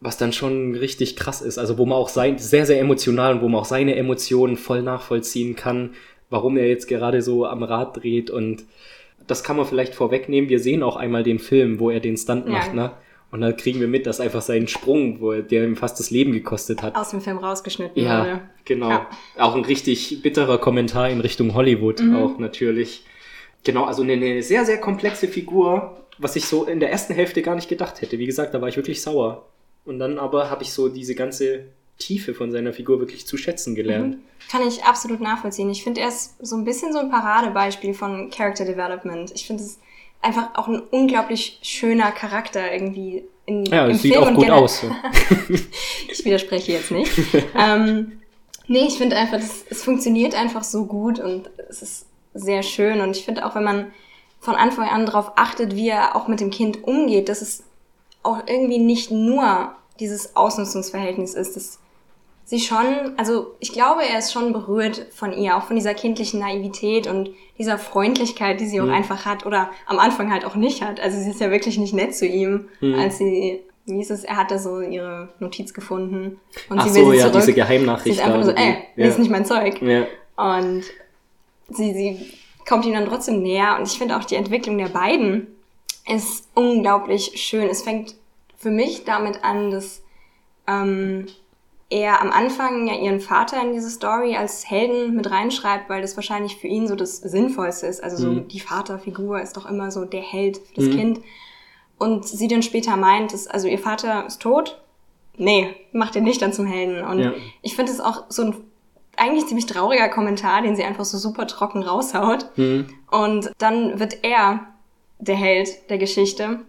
was dann schon richtig krass ist. Also wo man auch sein, sehr, sehr emotional und wo man auch seine Emotionen voll nachvollziehen kann. warum er jetzt gerade so am Rad dreht und das kann man vielleicht vorwegnehmen. Wir sehen auch einmal den Film, wo er den Stunt ja. macht, ne? Und dann kriegen wir mit, dass einfach sein Sprung, wo er, der ihm fast das Leben gekostet hat. Aus dem Film rausgeschnitten ja, wurde. Genau. Ja, genau. Auch ein richtig bitterer Kommentar in Richtung Hollywood mhm. auch natürlich. Genau, also eine, eine sehr, sehr komplexe Figur, was ich so in der ersten Hälfte gar nicht gedacht hätte. Wie gesagt, da war ich wirklich sauer. Und dann aber habe ich so diese ganze Tiefe von seiner Figur wirklich zu schätzen gelernt. Mhm. Kann ich absolut nachvollziehen. Ich finde, er ist so ein bisschen so ein Paradebeispiel von Character Development. Ich finde es einfach auch ein unglaublich schöner Charakter irgendwie in, ja, im sieht Film auch gut aus. So. ich widerspreche jetzt nicht. ähm, nee, ich finde einfach, das, es funktioniert einfach so gut und es ist sehr schön. Und ich finde auch, wenn man von Anfang an darauf achtet, wie er auch mit dem Kind umgeht, dass es auch irgendwie nicht nur dieses Ausnutzungsverhältnis ist, dass sie schon, also ich glaube, er ist schon berührt von ihr, auch von dieser kindlichen Naivität und dieser Freundlichkeit, die sie auch mhm. einfach hat oder am Anfang halt auch nicht hat. Also sie ist ja wirklich nicht nett zu ihm, mhm. als sie, wie hieß es, er hat da so ihre Notiz gefunden und Ach sie will so, sie ja, zurück. diese Geheimnachricht. Sie ist einfach so, ey, ja. ist nicht mein Zeug. Ja. Und sie, sie kommt ihm dann trotzdem näher und ich finde auch die Entwicklung der beiden ist unglaublich schön. Es fängt für mich damit an, dass ähm, er am Anfang ja ihren Vater in diese Story als Helden mit reinschreibt, weil das wahrscheinlich für ihn so das Sinnvollste ist. Also so mhm. die Vaterfigur ist doch immer so der Held für das mhm. Kind. Und sie dann später meint, dass, also ihr Vater ist tot. Nee, macht ihn nicht dann zum Helden. Und ja. ich finde es auch so ein eigentlich ziemlich trauriger Kommentar, den sie einfach so super trocken raushaut. Mhm. Und dann wird er der Held der Geschichte.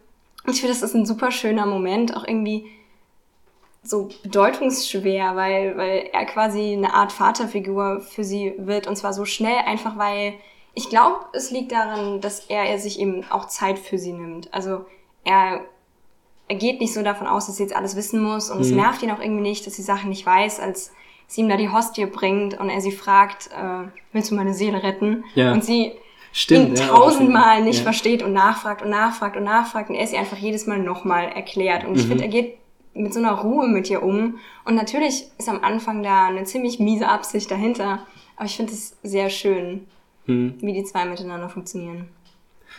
Und ich finde, das ist ein super schöner Moment, auch irgendwie so bedeutungsschwer, weil, weil er quasi eine Art Vaterfigur für sie wird und zwar so schnell, einfach weil ich glaube, es liegt daran, dass er, er sich eben auch Zeit für sie nimmt. Also er, er geht nicht so davon aus, dass sie jetzt alles wissen muss und mhm. es nervt ihn auch irgendwie nicht, dass sie Sachen nicht weiß, als sie ihm da die Hostie bringt und er sie fragt, äh, willst du meine Seele retten? Ja. Und sie Stimmt, ihn ja, tausendmal nicht ja. versteht und nachfragt und nachfragt und nachfragt und er sie einfach jedes Mal nochmal erklärt. Und ich mhm. finde, er geht mit so einer Ruhe mit ihr um. Und natürlich ist am Anfang da eine ziemlich miese Absicht dahinter. Aber ich finde es sehr schön, hm. wie die zwei miteinander funktionieren.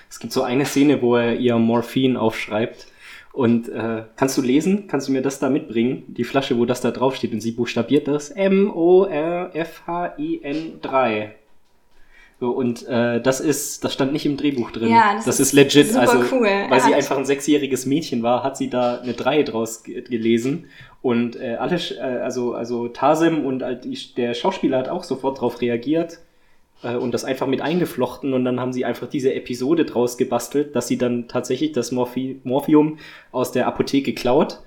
Es gibt so eine Szene, wo er ihr Morphin aufschreibt. Und äh, kannst du lesen? Kannst du mir das da mitbringen? Die Flasche, wo das da draufsteht. Und sie buchstabiert das M-O-R-F-H-I-N 3. So, und äh, das ist, das stand nicht im Drehbuch drin. Ja, das, das ist, ist legit. Super also, cool. weil sie einfach ein sechsjähriges Mädchen war, hat sie da eine 3 draus gelesen. Und äh, alle, äh, also, also Tasim und äh, der Schauspieler hat auch sofort darauf reagiert äh, und das einfach mit eingeflochten. Und dann haben sie einfach diese Episode draus gebastelt, dass sie dann tatsächlich das Morphi Morphium aus der Apotheke klaut,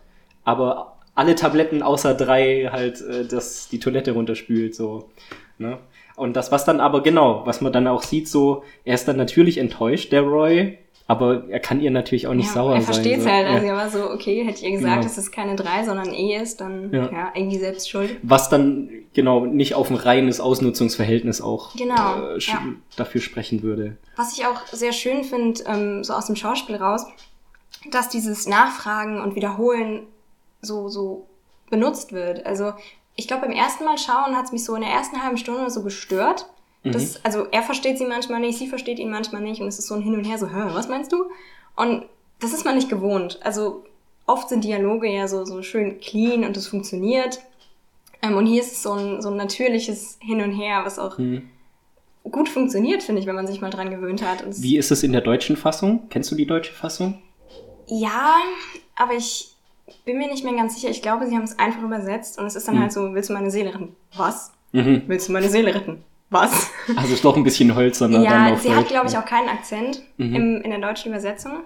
aber alle Tabletten außer drei halt äh, das, die Toilette runterspült. So, ne? Und das, was dann aber genau, was man dann auch sieht, so, er ist dann natürlich enttäuscht, der Roy, aber er kann ihr natürlich auch nicht ja, sauer sein. Er versteht so. halt, also ja. er war so, okay, hätte ihr gesagt, genau. dass es keine drei, sondern E ist, dann ja. ja. irgendwie selbst schuld. Was dann genau nicht auf ein reines Ausnutzungsverhältnis auch genau, äh, ja. dafür sprechen würde. Was ich auch sehr schön finde, ähm, so aus dem Schauspiel raus, dass dieses Nachfragen und Wiederholen so, so benutzt wird. Also ich glaube, beim ersten Mal schauen hat es mich so in der ersten halben Stunde so gestört. Das, mhm. Also er versteht sie manchmal nicht, sie versteht ihn manchmal nicht und es ist so ein Hin und Her, so, hä, was meinst du? Und das ist man nicht gewohnt. Also oft sind Dialoge ja so, so schön clean und es funktioniert. Ähm, und hier ist es so ein, so ein natürliches Hin und Her, was auch mhm. gut funktioniert, finde ich, wenn man sich mal dran gewöhnt hat. Wie ist es in der deutschen Fassung? Kennst du die deutsche Fassung? Ja, aber ich, bin mir nicht mehr ganz sicher. Ich glaube, sie haben es einfach übersetzt und es ist dann mhm. halt so, willst du meine Seele retten? Was? Mhm. Willst du meine Seele retten? Was? Also ist doch ein bisschen hölzerner. Ja, dann sie Deutsch. hat, glaube ich, auch keinen Akzent mhm. im, in der deutschen Übersetzung.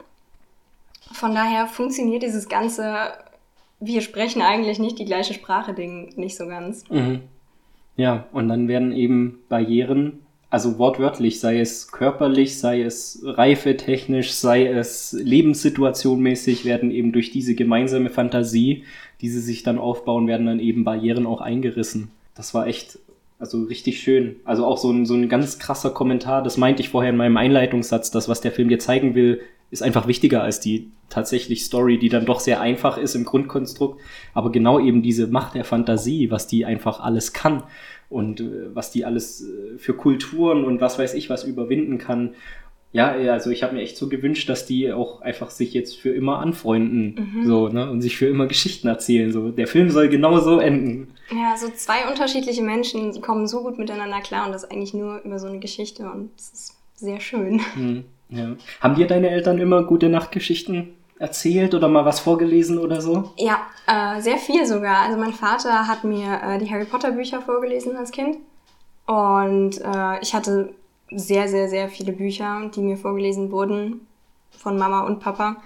Von daher funktioniert dieses ganze, wir sprechen eigentlich nicht die gleiche Sprache Ding nicht so ganz. Mhm. Ja, und dann werden eben Barrieren also wortwörtlich, sei es körperlich, sei es reifetechnisch, sei es lebenssituationmäßig, werden eben durch diese gemeinsame Fantasie, die sie sich dann aufbauen, werden dann eben Barrieren auch eingerissen. Das war echt, also richtig schön. Also auch so ein, so ein ganz krasser Kommentar, das meinte ich vorher in meinem Einleitungssatz, das, was der Film dir zeigen will, ist einfach wichtiger als die tatsächlich Story, die dann doch sehr einfach ist im Grundkonstrukt, aber genau eben diese Macht der Fantasie, was die einfach alles kann und äh, was die alles äh, für Kulturen und was weiß ich was überwinden kann. Ja, also ich habe mir echt so gewünscht, dass die auch einfach sich jetzt für immer anfreunden, mhm. so, ne, und sich für immer Geschichten erzählen, so. Der Film soll genau so enden. Ja, so zwei unterschiedliche Menschen kommen so gut miteinander klar und das eigentlich nur über so eine Geschichte und das ist sehr schön. Mhm. Ja. Haben dir deine Eltern immer gute Nachtgeschichten erzählt oder mal was vorgelesen oder so? Ja, äh, sehr viel sogar. Also mein Vater hat mir äh, die Harry Potter Bücher vorgelesen als Kind und äh, ich hatte sehr, sehr, sehr viele Bücher, die mir vorgelesen wurden von Mama und Papa.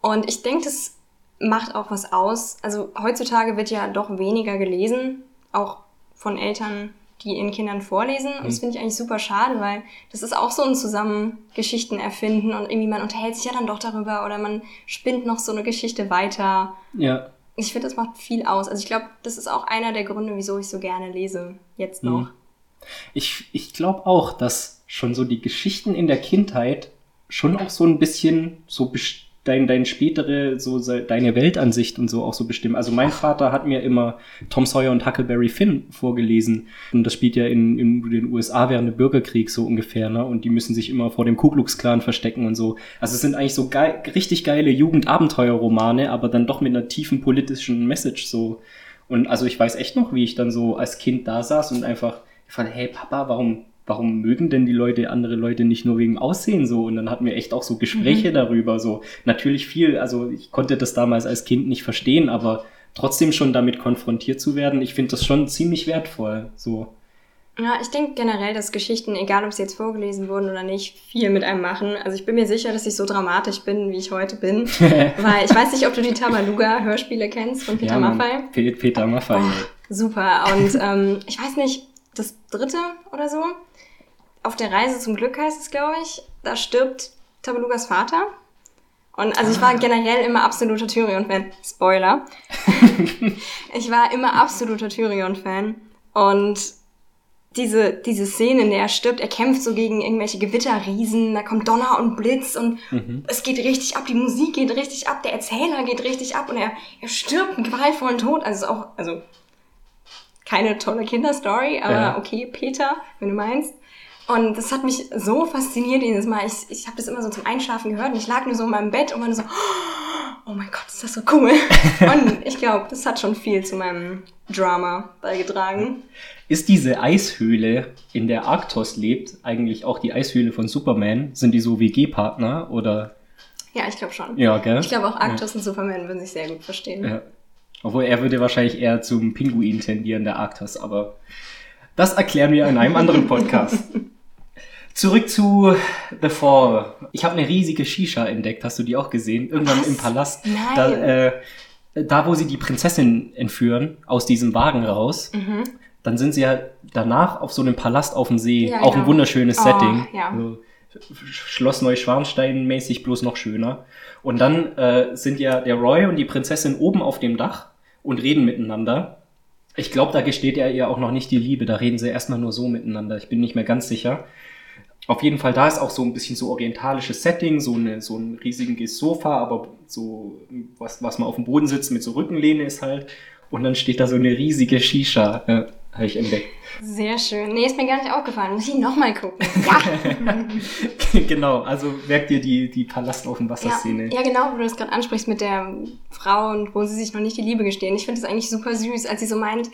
Und ich denke, das macht auch was aus. Also heutzutage wird ja doch weniger gelesen, auch von Eltern, die ihren Kindern vorlesen. Und das mhm. finde ich eigentlich super schade, weil das ist auch so ein Zusammen Geschichten erfinden und irgendwie man unterhält sich ja dann doch darüber oder man spinnt noch so eine Geschichte weiter. Ja. Ich finde, das macht viel aus. Also ich glaube, das ist auch einer der Gründe, wieso ich so gerne lese, jetzt noch. Mhm. Ich, ich glaube auch, dass schon so die Geschichten in der Kindheit schon auch so ein bisschen so dein, dein spätere, so deine Weltansicht und so auch so bestimmen. Also mein Vater hat mir immer Tom Sawyer und Huckleberry Finn vorgelesen. Und das spielt ja in, in den USA während des Bürgerkriegs so ungefähr, ne? Und die müssen sich immer vor dem Ku Klux Klan verstecken und so. Also es sind eigentlich so geil, richtig geile Jugendabenteuerromane, aber dann doch mit einer tiefen politischen Message so. Und also ich weiß echt noch, wie ich dann so als Kind da saß und einfach fand, hey Papa, warum warum mögen denn die Leute andere Leute nicht nur wegen Aussehen so? Und dann hatten wir echt auch so Gespräche mhm. darüber. So natürlich viel, also ich konnte das damals als Kind nicht verstehen, aber trotzdem schon damit konfrontiert zu werden, ich finde das schon ziemlich wertvoll. So. Ja, ich denke generell, dass Geschichten, egal ob sie jetzt vorgelesen wurden oder nicht, viel mit einem machen. Also ich bin mir sicher, dass ich so dramatisch bin, wie ich heute bin. weil ich weiß nicht, ob du die Tabaluga-Hörspiele kennst von Peter ja, Maffay. Peter Maffay. Oh, super. Und ähm, ich weiß nicht, das dritte oder so, auf der Reise zum Glück heißt es, glaube ich, da stirbt Tabalugas Vater. Und also ich war ah. generell immer absoluter Tyrion-Fan. Spoiler. ich war immer absoluter Tyrion-Fan. Und diese, diese Szene, in der er stirbt, er kämpft so gegen irgendwelche Gewitterriesen, da kommt Donner und Blitz und mhm. es geht richtig ab, die Musik geht richtig ab, der Erzähler geht richtig ab und er, er stirbt einen qualvollen Tod. Also ist auch, also keine tolle Kinderstory, aber ja. okay, Peter, wenn du meinst. Und das hat mich so fasziniert jedes Mal. Ich, ich habe das immer so zum Einschlafen gehört und ich lag nur so in meinem Bett und war nur so, oh mein Gott, ist das so cool. und ich glaube, das hat schon viel zu meinem Drama beigetragen. Ist diese Eishöhle, in der Arktos lebt, eigentlich auch die Eishöhle von Superman? Sind die so WG-Partner oder? Ja, ich glaube schon. Ja, gell? Ich glaube auch Arktos ja. und Superman würden sich sehr gut verstehen. Ja. Obwohl er würde wahrscheinlich eher zum Pinguin tendieren, der Arktos, aber das erklären wir in einem anderen Podcast. Zurück zu The Fall. Ich habe eine riesige Shisha entdeckt. Hast du die auch gesehen? Irgendwann Was? im Palast. Nein. Da, äh, da, wo sie die Prinzessin entführen, aus diesem Wagen raus. Mhm. Dann sind sie ja danach auf so einem Palast auf dem See. Ja, auch genau. ein wunderschönes oh, Setting. Ja. Also, Schloss Neuschwanstein mäßig, bloß noch schöner. Und dann äh, sind ja der Roy und die Prinzessin oben auf dem Dach und reden miteinander. Ich glaube, da gesteht er ihr auch noch nicht die Liebe. Da reden sie erstmal nur so miteinander. Ich bin nicht mehr ganz sicher. Auf jeden Fall, da ist auch so ein bisschen so orientalisches Setting, so, eine, so ein riesiges Sofa, aber so was, was man auf dem Boden sitzt mit so Rückenlehne ist halt. Und dann steht da so eine riesige Shisha, habe ich entdeckt. Sehr schön. Nee, ist mir gar nicht aufgefallen. Muss ich nochmal gucken. Ja. genau, also merkt ihr die, die Palast auf dem Wasser-Szene. Ja, ja, genau, wo du das gerade ansprichst mit der Frau und wo sie sich noch nicht die Liebe gestehen. Ich finde das eigentlich super süß, als sie so meint,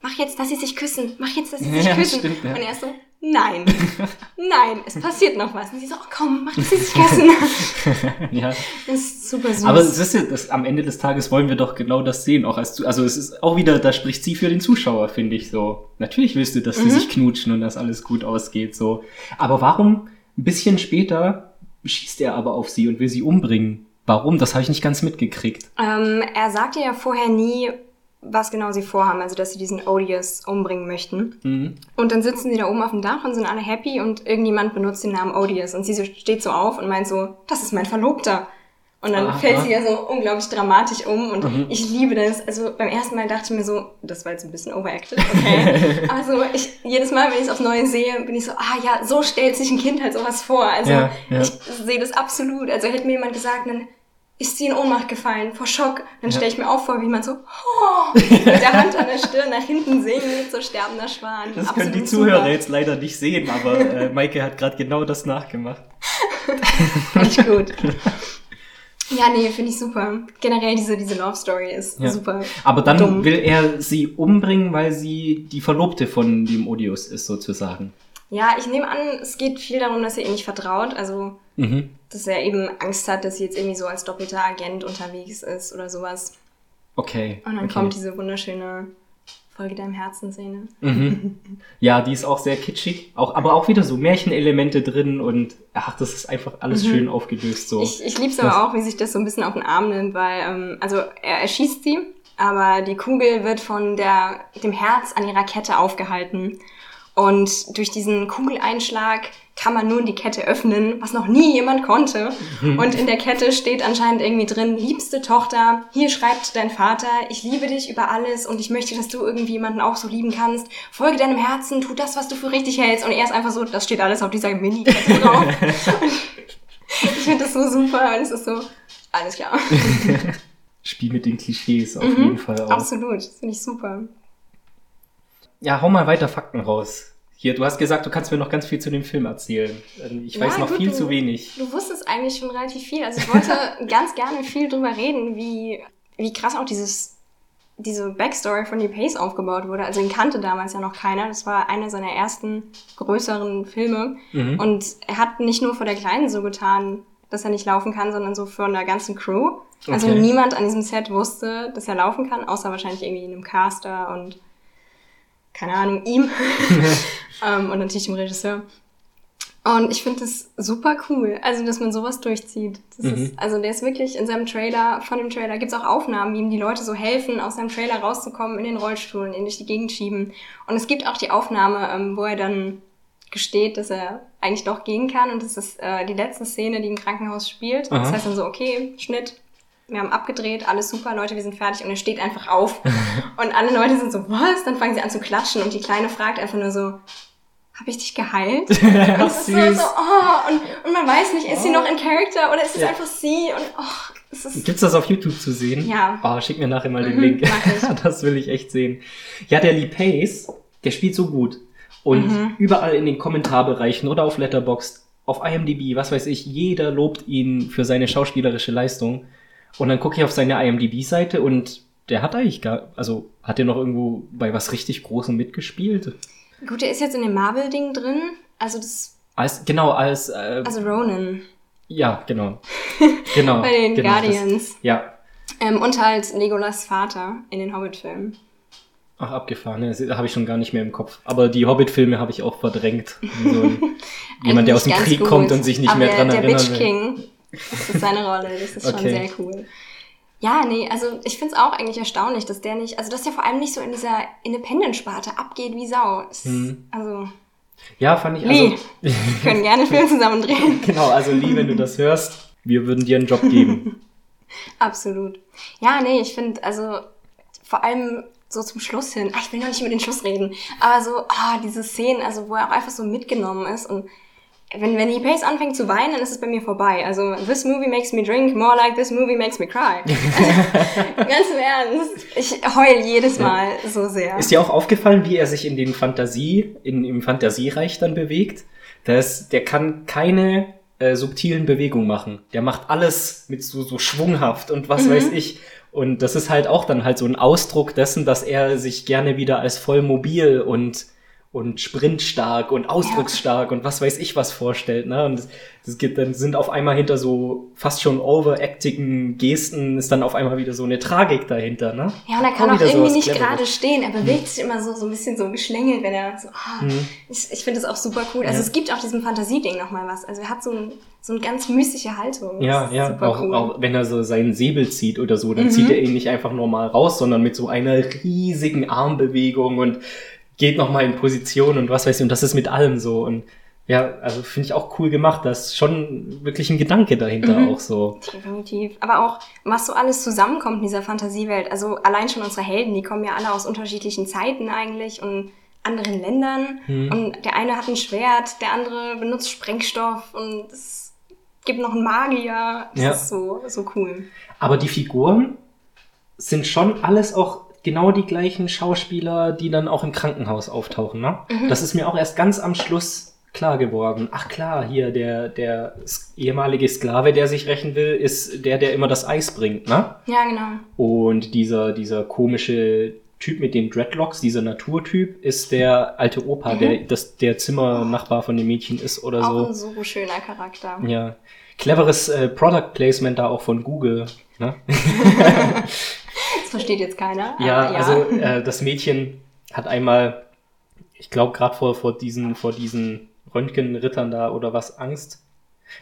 mach jetzt, dass sie sich küssen, mach jetzt, dass sie sich ja, küssen. Stimmt, ja. Und er ist so, nein, nein, es passiert noch was. Und sie so, oh, komm, mach das jetzt küssen. ja. Das ist super süß. Aber es ist ja, das, am Ende des Tages wollen wir doch genau das sehen, auch als, also es ist auch wieder, da spricht sie für den Zuschauer, finde ich so. Natürlich willst du, dass mhm. die sich knutschen und dass alles gut ausgeht, so. Aber warum, ein bisschen später, schießt er aber auf sie und will sie umbringen? Warum? Das habe ich nicht ganz mitgekriegt. Ähm, er sagte ja vorher nie, was genau sie vorhaben, also dass sie diesen Odious umbringen möchten. Mhm. Und dann sitzen sie da oben auf dem Dach und sind alle happy und irgendjemand benutzt den Namen Odious und sie steht so auf und meint so, das ist mein Verlobter. Und dann Aha. fällt sie ja so unglaublich dramatisch um und mhm. ich liebe das. Also beim ersten Mal dachte ich mir so, das war jetzt ein bisschen overacted, okay. also ich, jedes Mal, wenn ich es aufs Neue sehe, bin ich so, ah ja, so stellt sich ein Kind halt sowas vor. Also ja, ja. ich sehe das absolut. Also hätte mir jemand gesagt, dann ist sie in Ohnmacht gefallen, vor Schock. Dann stelle ich mir auch vor, wie man so oh, mit der Hand an der Stirn nach hinten singt, so sterbender Schwan. Das können die Zuhörer super. jetzt leider nicht sehen, aber äh, Maike hat gerade genau das nachgemacht. Finde ich gut. Ja, nee, finde ich super. Generell diese, diese Love Story ist ja. super. Aber dann dumm. will er sie umbringen, weil sie die Verlobte von dem Odious ist, sozusagen. Ja, ich nehme an, es geht viel darum, dass er ihr nicht vertraut. Also, mhm. dass er eben Angst hat, dass sie jetzt irgendwie so als doppelter Agent unterwegs ist oder sowas. Okay. Und dann okay. kommt diese wunderschöne Folge deinem Herzen-Szene. Mhm. Ja, die ist auch sehr kitschig, auch, aber auch wieder so Märchenelemente drin und ach, das ist einfach alles mhm. schön aufgelöst. So. Ich, ich liebe es aber auch, wie sich das so ein bisschen auf den Arm nimmt, weil, ähm, also er erschießt sie, aber die Kugel wird von der, dem Herz an ihrer Kette aufgehalten. Und durch diesen Kugeleinschlag kann man nun die Kette öffnen, was noch nie jemand konnte. Mhm. Und in der Kette steht anscheinend irgendwie drin, liebste Tochter, hier schreibt dein Vater, ich liebe dich über alles und ich möchte, dass du irgendwie jemanden auch so lieben kannst. Folge deinem Herzen, tu das, was du für richtig hältst. Und er ist einfach so, das steht alles auf dieser Mini-Kette drauf. ich finde das so super und es ist so, alles klar. Spiel mit den Klischees auf mhm, jeden Fall auch. Absolut, finde ich super. Ja, hau mal weiter Fakten raus. Hier, du hast gesagt, du kannst mir noch ganz viel zu dem Film erzählen. Ähm, ich weiß ja, noch gut, viel du, zu wenig. Du wusstest eigentlich schon relativ viel. Also ich wollte ganz gerne viel drüber reden, wie, wie krass auch dieses, diese Backstory von Lee Pace aufgebaut wurde. Also ihn kannte damals ja noch keiner. Das war einer seiner ersten größeren Filme. Mhm. Und er hat nicht nur vor der Kleinen so getan, dass er nicht laufen kann, sondern so für der ganzen Crew. Also okay. niemand an diesem Set wusste, dass er laufen kann, außer wahrscheinlich irgendwie in einem Caster und keine Ahnung, ihm ähm, und natürlich dem Regisseur. Und ich finde das super cool, also dass man sowas durchzieht. Mhm. Ist, also der ist wirklich in seinem Trailer, von dem Trailer gibt es auch Aufnahmen, wie ihm die Leute so helfen, aus seinem Trailer rauszukommen, in den Rollstuhl ihn durch die Gegend schieben. Und es gibt auch die Aufnahme, ähm, wo er dann gesteht, dass er eigentlich doch gehen kann. Und das ist äh, die letzte Szene, die im Krankenhaus spielt. Aha. Das heißt dann so, okay, Schnitt, wir haben abgedreht, alles super, Leute, wir sind fertig und er steht einfach auf. und alle Leute sind so, was? Dann fangen sie an zu klatschen und die Kleine fragt einfach nur so, habe ich dich geheilt? und das so, so oh, und, und man weiß nicht, ist sie noch in Character oder ist es ja. einfach sie? Und oh, es ist Gibt's das auf YouTube zu sehen? Ja. Oh, schick mir nachher mal den mhm, Link. das will ich echt sehen. Ja, der Lee Pace, der spielt so gut. Und mhm. überall in den Kommentarbereichen oder auf Letterboxd, auf IMDb, was weiß ich, jeder lobt ihn für seine schauspielerische Leistung. Und dann gucke ich auf seine IMDb-Seite und der hat eigentlich gar, also hat er noch irgendwo bei was richtig Großem mitgespielt? Gut, er ist jetzt in dem Marvel-Ding drin, also das. Als, genau, als. Äh, also Ronan. Ja, genau. genau. bei den genau, Guardians. Das, ja. Ähm, und halt Legolas Vater in den Hobbit-Filmen. Ach, abgefahren, das habe ich schon gar nicht mehr im Kopf. Aber die Hobbit-Filme habe ich auch verdrängt. So jemand, der aus dem Krieg gut. kommt und sich nicht Aber mehr dran der erinnern Bitch King das ist seine Rolle, das ist okay. schon sehr cool. Ja, nee, also ich finde es auch eigentlich erstaunlich, dass der nicht, also dass der vor allem nicht so in dieser Independent-Sparte abgeht wie Sau. Es, hm. Also. Ja, fand ich Lee, also. wir können gerne Film zusammen drehen. genau, also Lee, wenn du das hörst, wir würden dir einen Job geben. Absolut. Ja, nee, ich finde, also vor allem so zum Schluss hin, ach, ich will noch nicht über den Schluss reden, aber so, ah, diese Szenen, also wo er auch einfach so mitgenommen ist und wenn, wenn die Pace anfängt zu weinen, dann ist es bei mir vorbei. Also, this movie makes me drink more like this movie makes me cry. Ganz im Ernst. Ich heul jedes Mal ja. so sehr. Ist dir auch aufgefallen, wie er sich in den Fantasie, in, im Fantasiereich dann bewegt? Das, der kann keine äh, subtilen Bewegungen machen. Der macht alles mit so, so schwunghaft und was mhm. weiß ich. Und das ist halt auch dann halt so ein Ausdruck dessen, dass er sich gerne wieder als voll mobil und und sprintstark und ausdrucksstark ja. und was weiß ich was vorstellt, ne? Und das, das gibt, dann sind auf einmal hinter so fast schon overactigen Gesten ist dann auf einmal wieder so eine Tragik dahinter, ne? Ja, und er kann auch, auch irgendwie nicht gerade stehen. Er bewegt hm. sich immer so, so ein bisschen so geschlängelt, wenn er so, oh, hm. ich, ich finde das auch super cool. Also ja. es gibt auch diesem Fantasieding nochmal was. Also er hat so ein, so eine ganz mystische Haltung. Ja, ja, auch, cool. auch wenn er so seinen Säbel zieht oder so, dann mhm. zieht er ihn nicht einfach normal raus, sondern mit so einer riesigen Armbewegung und geht nochmal in Position und was weiß ich, und das ist mit allem so. Und ja, also finde ich auch cool gemacht. Da ist schon wirklich ein Gedanke dahinter mhm. auch so. Definitiv. Aber auch, was so alles zusammenkommt in dieser Fantasiewelt. Also allein schon unsere Helden, die kommen ja alle aus unterschiedlichen Zeiten eigentlich und anderen Ländern. Mhm. Und der eine hat ein Schwert, der andere benutzt Sprengstoff und es gibt noch einen Magier. Das Ja. ist so, so cool. Aber die Figuren sind schon alles auch genau die gleichen Schauspieler, die dann auch im Krankenhaus auftauchen, ne? Mhm. Das ist mir auch erst ganz am Schluss klar geworden. Ach klar, hier der, der ehemalige Sklave, der sich rächen will, ist der, der immer das Eis bringt, ne? Ja, genau. Und dieser, dieser komische Typ mit den Dreadlocks, dieser Naturtyp, ist der alte Opa, der das, der Zimmernachbar von dem Mädchen ist oder Mhm. Auch so. ein so schöner Charakter. Ja. Cleveres äh, Product Placement da auch von Google. Ne? Das versteht jetzt keiner. Ja, aber also äh, das Mädchen hat einmal, ich glaube gerade vor, vor diesen, vor diesen Röntgenrittern da oder was Angst.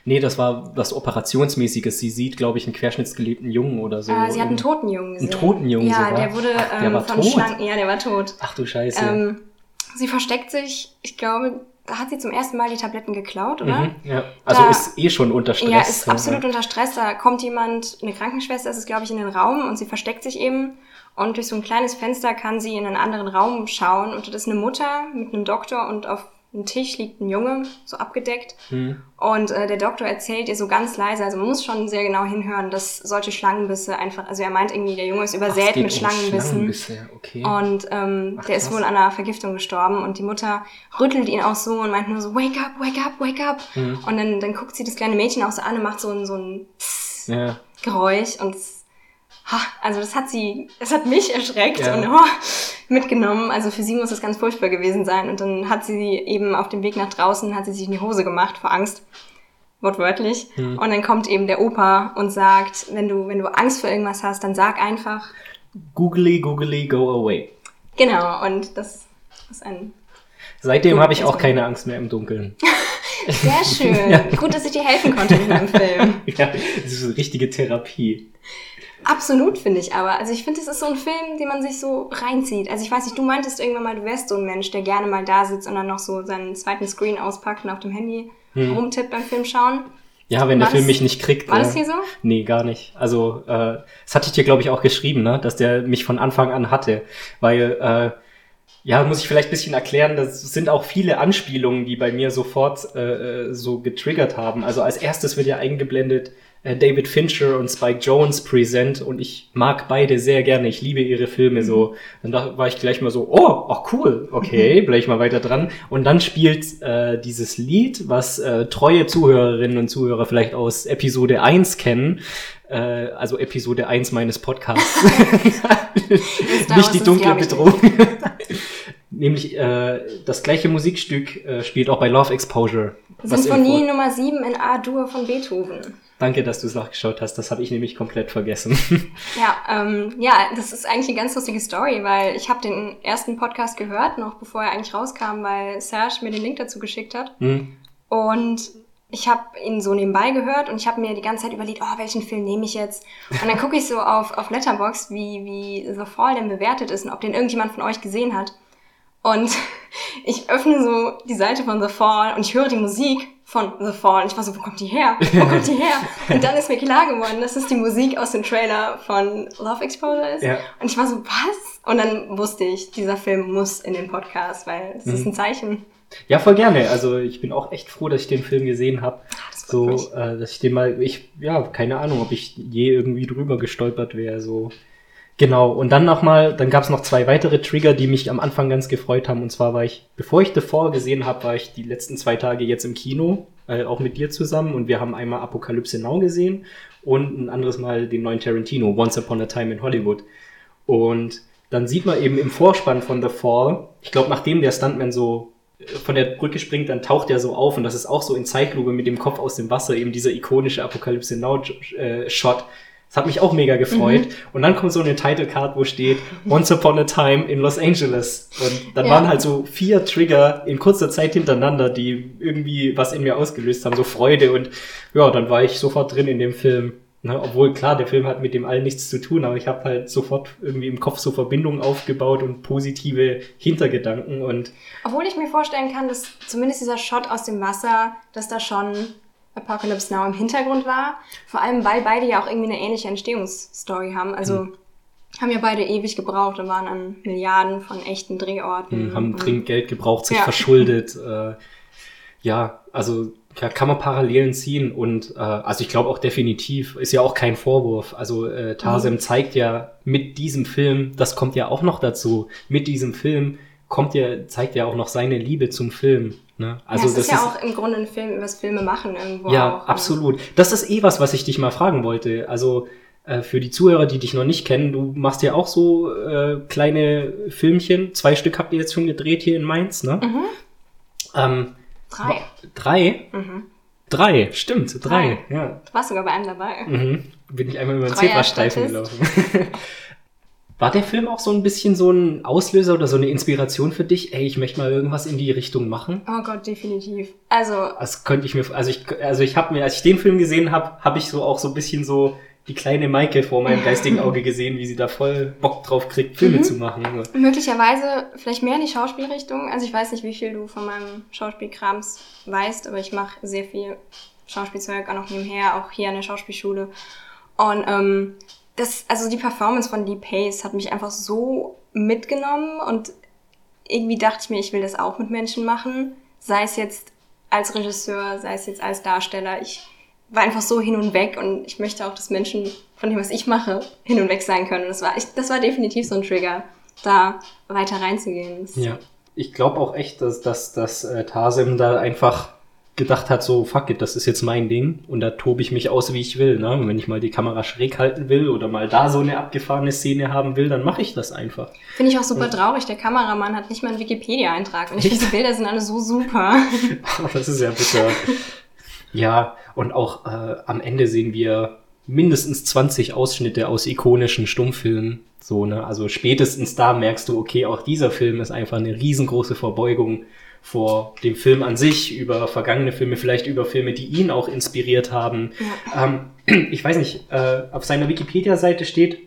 Nee, das war was Operationsmäßiges. Sie sieht, glaube ich, einen querschnittsgelebten Jungen oder so. äh, sie hat einen toten Jungen gesehen. toten Jungen Ja, sogar? der wurde Ach, der ähm, von tot? Schlangen. Ja, der war tot. Ach du Scheiße. Ähm, sie versteckt sich, ich glaube, hat sie zum ersten Mal die Tabletten geklaut, oder? mhm, ja. Also da- ist eh schon unter Stress. Ja, ist so, absolut ja. unter Stress. Da kommt jemand, eine Krankenschwester ist es, glaube ich, in den Raum und sie versteckt sich eben. Und durch so ein kleines Fenster kann sie in einen anderen Raum schauen. Und das ist eine Mutter mit einem Doktor und auf einem Tisch liegt ein Junge, so abgedeckt. Mhm. Und äh, der Doktor erzählt ihr so ganz leise, also man muss schon sehr genau hinhören, dass solche Schlangenbisse einfach, also er meint irgendwie, der Junge ist Ach, übersät geht mit um Schlangenbissen. Schlangenbisse, Okay. Und ähm, Ach, der ist wohl an einer Vergiftung gestorben und die Mutter rüttelt ihn auch so und meint nur so, wake up, wake up, wake up. Mhm. Und dann, dann guckt sie das kleine Mädchen auch so an und macht so ein, so ein Psst ja. Geräusch und also das hat sie, das hat mich erschreckt Ja. und oh, mitgenommen. Also für sie muss das ganz furchtbar gewesen sein. Und dann hat sie eben auf dem Weg nach draußen, hat sie sich in die Hose gemacht vor Angst. Wortwörtlich. Hm. Und dann kommt eben der Opa und sagt, wenn du, wenn du Angst vor irgendwas hast, dann sag einfach, Googly, googly, go away. genau. Und das ist ein Seitdem habe ich auch keine Angst mehr im Dunkeln. sehr schön. Ja. Gut, dass ich dir helfen konnte mit meinem Film. ja, das ist eine richtige Therapie. Absolut, finde ich aber. Also ich finde, es ist so ein Film, den man sich so reinzieht. Also ich weiß nicht, du meintest irgendwann mal, du wärst so ein Mensch, der gerne mal da sitzt und dann noch so seinen zweiten Screen auspackt und auf dem Handy rumtippt beim Film schauen. Ja, wenn der War Film das- mich nicht kriegt. war äh, das hier so? Nee, gar nicht. Also, äh, das hatte ich dir, glaube ich, auch geschrieben, ne? dass der mich von Anfang an hatte. Weil, äh, ja, muss ich vielleicht ein bisschen erklären, das sind auch viele Anspielungen, die bei mir sofort äh, äh, so getriggert haben. Also als erstes wird ja eingeblendet David Fincher und Spike Jones Present und ich mag beide sehr gerne. Ich liebe ihre Filme so. Dann da war ich gleich mal so, oh, ach cool, okay, bleib ich mal weiter dran. Und dann spielt äh, dieses Lied, was äh, treue Zuhörerinnen und Zuhörer vielleicht aus Episode 1 kennen, äh, also Episode 1 meines Podcasts. Nicht die dunkle Bedrohung. Nämlich äh, das gleiche Musikstück äh, spielt auch bei Love Exposure. Vor- Nummer 7 in A-Dur von Beethoven. Danke, dass du es nachgeschaut hast. Das habe ich nämlich komplett vergessen. Ja, ähm, ja, das ist eigentlich eine ganz lustige Story, weil ich habe den ersten Podcast gehört, noch bevor er eigentlich rauskam, weil Serge mir den Link dazu geschickt hat. hm? Und ich habe ihn so nebenbei gehört und ich habe mir die ganze Zeit überlegt, oh, welchen Film nehme ich jetzt? Und dann gucke ich so auf, auf Letterboxd, wie, wie The Fall denn bewertet ist und ob den irgendjemand von euch gesehen hat. Und ich öffne so die Seite von The Fall und ich höre die Musik von The Fall. Und ich war so, wo kommt die her? Wo kommt die her? Und dann ist mir klar geworden, dass es die Musik aus dem Trailer von Love Exposure ist. Ja. Und ich war so, was? Und dann wusste ich, dieser Film muss in den Podcast, weil das ist ein Zeichen. Ja, voll gerne. Also ich bin auch echt froh, dass ich den Film gesehen habe. freut So, äh, dass ich den mal, ich, ja, keine Ahnung, ob ich je irgendwie drüber gestolpert wäre. So. Genau. Und dann nochmal, dann gab es noch zwei weitere Trigger, die mich am Anfang ganz gefreut haben. Und zwar war ich, bevor ich The Fall gesehen habe, war ich die letzten zwei Tage jetzt im Kino, äh, auch mit dir zusammen. Und wir haben einmal Apokalypse Now gesehen und ein anderes Mal den neuen Tarantino, Once Upon a Time in Hollywood. Und dann sieht man eben im Vorspann von The Fall, ich glaube, nachdem der Stuntman so äh, von der Brücke springt, dann taucht er so auf und das ist auch so in Zeitlupe mit dem Kopf aus dem Wasser, eben dieser ikonische Apokalypse Now äh. Das hat mich auch mega gefreut. Und dann kommt so eine Title Card, wo steht Once Upon a Time in Los Angeles. Und dann Ja. waren halt so vier Trigger in kurzer Zeit hintereinander, die irgendwie was in mir ausgelöst haben, so Freude. Und ja, dann war ich sofort drin in dem Film. Ne, obwohl klar, der Film hat mit dem allen nichts zu tun, aber ich habe halt sofort irgendwie im Kopf so Verbindungen aufgebaut und positive Hintergedanken und Obwohl ich mir vorstellen kann, dass zumindest dieser Shot aus dem Wasser, dass da schon Apocalypse Now im Hintergrund war. Vor allem, weil beide ja auch irgendwie eine ähnliche Entstehungsstory haben. Also Hm. haben ja beide ewig gebraucht und waren an Milliarden von echten Drehorten. haben Und- dringend Geld gebraucht, sich Ja. verschuldet. Äh, ja, also ja, kann man Parallelen ziehen und äh, also ich glaube auch definitiv, ist ja auch kein Vorwurf. Also äh, Tarsem mhm. zeigt ja mit diesem Film, das kommt ja auch noch dazu, mit diesem Film kommt ja, zeigt ja auch noch seine Liebe zum Film. Ne? Also ja, das ist ja auch im Grunde ein Film das Filme machen irgendwo. Ja, auch, ne? absolut. Ne? Das ist eh was, was ich dich mal fragen wollte. Also äh, für die Zuhörer, die dich noch nicht kennen, du machst ja auch so äh, kleine Filmchen. Zwei Stück habt ihr jetzt schon gedreht hier in Mainz, ne? Mhm. Ähm, Drei. Drei? Mhm. Drei, stimmt, drei, drei, ja. Du warst sogar bei einem dabei. Mhm. Bin ich einmal über den Zebrastreifen gelaufen. War der Film auch so ein bisschen so ein Auslöser oder so eine Inspiration für dich? Ey, ich möchte mal irgendwas in die Richtung machen. Oh Gott, definitiv. Also. Das könnte ich mir, also ich, also ich habe mir, als ich den Film gesehen habe, habe ich so auch so ein bisschen so die kleine Maike vor meinem geistigen Auge gesehen, wie sie da voll Bock drauf kriegt, Filme mhm. zu machen. Möglicherweise vielleicht mehr in die Schauspielrichtung. Also ich weiß nicht, wie viel du von meinem Schauspielkrams weißt, aber ich mache sehr viel Schauspielzeug auch noch nebenher, auch hier an der Schauspielschule. Und ähm, das, also die Performance von Lee Pace hat mich einfach so mitgenommen und irgendwie dachte ich mir, ich will das auch mit Menschen machen. Sei es jetzt als Regisseur, sei es jetzt als Darsteller. Ich war einfach so hin und weg und ich möchte auch, dass Menschen von dem, was ich mache, hin und weg sein können. Und das war, ich, das war definitiv so ein Trigger, da weiter reinzugehen. Ja, ich glaube auch echt, dass, dass, dass äh, Tasim da einfach gedacht hat, so fuck it, das ist jetzt mein Ding und da tobe ich mich aus, wie ich will. Ne? Und wenn ich mal die Kamera schräg halten will oder mal da so eine abgefahrene Szene haben will, dann mache ich das einfach. Finde ich auch super traurig. Der Kameramann hat nicht mal einen Wikipedia-Eintrag und ich finde, die Bilder sind alle so super. das ist ja bitter. Ja, und auch äh, am Ende sehen wir mindestens 20 Ausschnitte aus ikonischen Stummfilmen. So, ne? Also spätestens da merkst du, okay, auch dieser Film ist einfach eine riesengroße Verbeugung vor dem Film an sich, über vergangene Filme, vielleicht über Filme, die ihn auch inspiriert haben. Ja. Ähm, ich weiß nicht, äh, auf seiner Wikipedia-Seite steht,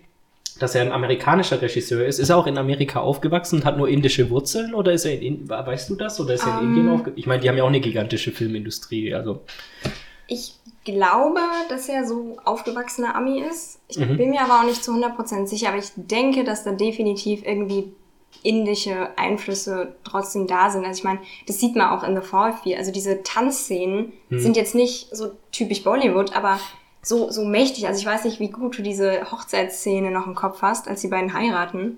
dass er ein amerikanischer Regisseur ist. Ist er auch in Amerika aufgewachsen und hat nur indische Wurzeln oder ist er in, weißt du das, oder ist er in um, Indien ähm. aufgewachsen? Ich meine, die haben ja auch eine gigantische Filmindustrie, also. Ich glaube, dass er so aufgewachsener Ami ist. Ich mhm. bin mir aber auch nicht zu 100% sicher, aber ich denke, dass da definitiv irgendwie indische Einflüsse trotzdem da sind. Also ich meine, das sieht man auch in The Fall viel. Also diese Tanzszenen mhm. sind jetzt nicht so typisch Bollywood, aber so, so mächtig. Also ich weiß nicht, wie gut du diese Hochzeitsszene noch im Kopf hast, als die beiden heiraten.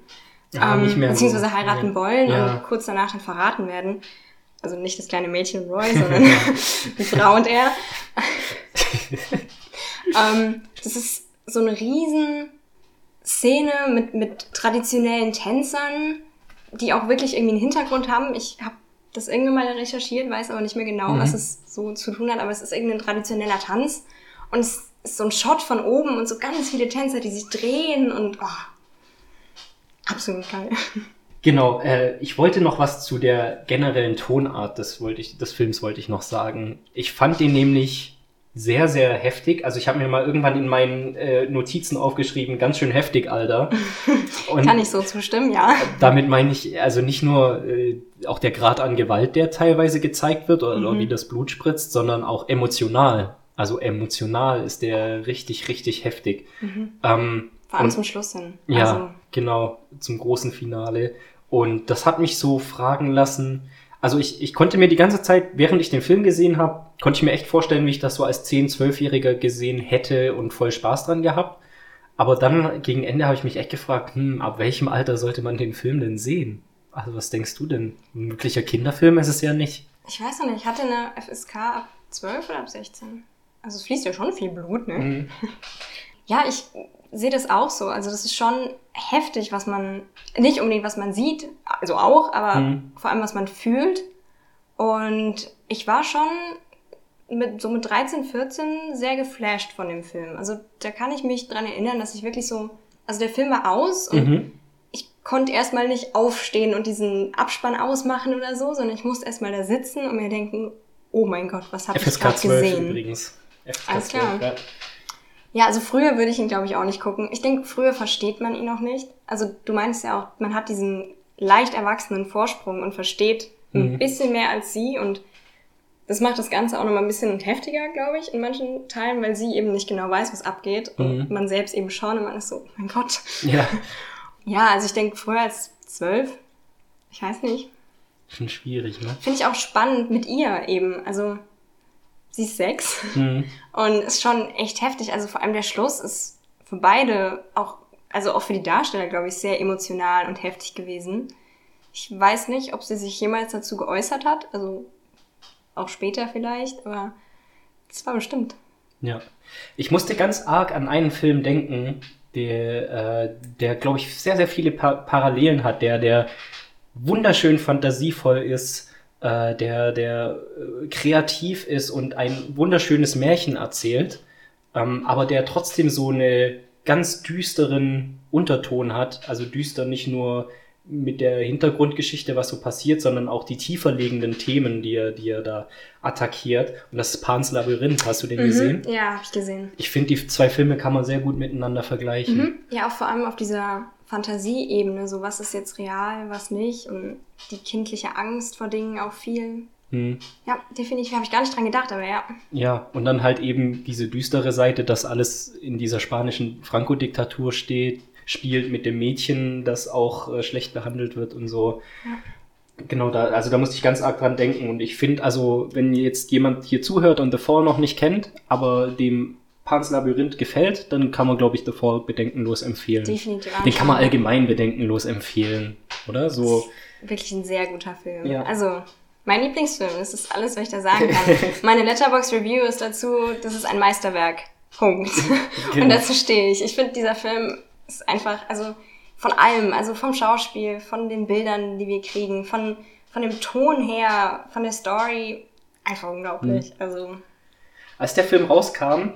Ja, ähm, nicht mehr beziehungsweise so. heiraten ja. wollen ja. und kurz danach dann verraten werden. Also nicht das kleine Mädchen Roy, sondern die Frau und er. ähm, das ist so eine riesen Szene mit, mit traditionellen Tänzern, die auch wirklich irgendwie einen Hintergrund haben. Ich habe das irgendwann mal recherchiert, weiß aber nicht mehr genau, mhm. was es so zu tun hat, aber es ist irgendein traditioneller Tanz. Und es ist so ein Shot von oben und so ganz viele Tänzer, die sich drehen und oh, absolut geil. Genau, äh, ich wollte noch was zu der generellen Tonart des, wollte ich, des Films wollte ich noch sagen. Ich fand den nämlich sehr, sehr heftig. Also ich habe mir mal irgendwann in meinen äh, Notizen aufgeschrieben, ganz schön heftig, Alter. Und Kann ich so zustimmen, ja. Damit meine ich also nicht nur äh, auch der Grad an Gewalt, der teilweise gezeigt wird oder, mhm. oder wie das Blut spritzt, sondern auch emotional. Also emotional ist der richtig, richtig heftig. Mhm. Ähm, Vor allem und, zum Schluss hin. Ja, also. genau, zum großen Finale. Und das hat mich so fragen lassen. Also ich, ich konnte mir die ganze Zeit, während ich den Film gesehen habe, konnte ich mir echt vorstellen, wie ich das so als 10-, 12-Jähriger gesehen hätte und voll Spaß dran gehabt. Aber dann gegen Ende habe ich mich echt gefragt, hm, ab welchem Alter sollte man den Film denn sehen? Also was denkst du denn? Ein möglicher Kinderfilm ist es ja nicht. Ich weiß noch nicht, ich hatte eine FSK ab 12 oder ab 16? Also es fließt ja schon viel Blut, ne? Mhm. Ja, ich sehe das auch so. Also das ist schon heftig, was man, nicht unbedingt was man sieht, also auch, aber mhm. vor allem was man fühlt. Und ich war schon mit, so mit 13, 14 sehr geflasht von dem Film. Also da kann ich mich dran erinnern, dass ich wirklich so, also der Film war aus und mhm. ich konnte erstmal nicht aufstehen und diesen Abspann ausmachen oder so, sondern ich musste erstmal da sitzen und mir denken, oh mein Gott, was habe ich gerade gesehen? Übrigens. Alles klar. Ja. Ja, also früher würde ich ihn, glaube ich, auch nicht gucken. Ich denke, früher versteht man ihn noch nicht. Also du meinst ja auch, man hat diesen leicht erwachsenen Vorsprung und versteht mhm. ein bisschen mehr als sie und das macht das Ganze auch nochmal ein bisschen heftiger, glaube ich, in manchen Teilen, weil sie eben nicht genau weiß, was abgeht und mhm. man selbst eben schon und man ist so, mein Gott. Ja. Ja, also ich denke, früher als zwölf, ich weiß nicht. Schon schwierig, ne? Finde ich auch spannend mit ihr eben. Also, sie ist sechs. Mhm. Und ist schon echt heftig. Also vor allem der Schluss ist für beide auch, also auch für die Darsteller, glaube ich, sehr emotional und heftig gewesen. Ich weiß nicht, ob sie sich jemals dazu geäußert hat. Also auch später vielleicht, aber das war bestimmt. Ja. Ich musste ganz arg an einen Film denken, der, äh, der glaube ich, sehr, sehr viele pa Parallelen hat, der, der wunderschön fantasievoll ist, äh, der, der äh, kreativ ist und ein wunderschönes Märchen erzählt, ähm, aber der trotzdem so eine ganz düsteren Unterton hat. Also düster nicht nur mit der Hintergrundgeschichte, was so passiert, sondern auch die tiefer liegenden Themen, die er, die er da attackiert. Und das ist Pans Labyrinth. Hast du den mhm. gesehen? Ja, habe ich gesehen. Ich finde, die zwei Filme kann man sehr gut miteinander vergleichen. Mhm. Ja, auch vor allem auf dieser Fantasieebene, so was ist jetzt real, was nicht und die kindliche Angst vor Dingen auch viel. Hm. Ja, definitiv habe ich gar nicht dran gedacht, aber ja. Ja, und dann halt eben diese düstere Seite, dass alles in dieser spanischen Franco-Diktatur steht, spielt mit dem Mädchen, das auch äh, schlecht behandelt wird und so. Ja. Genau, da, also da musste ich ganz arg dran denken. Und ich finde, also, wenn jetzt jemand hier zuhört und The Fall noch nicht kennt, aber dem Pans Labyrinth gefällt, dann kann man, glaube ich, The Fall bedenkenlos empfehlen. Definitiv. Den kann man allgemein bedenkenlos empfehlen, oder? So. Wirklich ein sehr guter Film. Ja. Also, mein Lieblingsfilm, das ist alles, was ich da sagen kann. Meine Letterbox Review ist dazu, das ist ein Meisterwerk. Punkt. genau. Und dazu stehe ich. Ich finde, dieser Film ist einfach, also von allem, also vom Schauspiel, von den Bildern, die wir kriegen, von, von dem Ton her, von der Story, einfach unglaublich. Mhm. Also. Als der Film rauskam,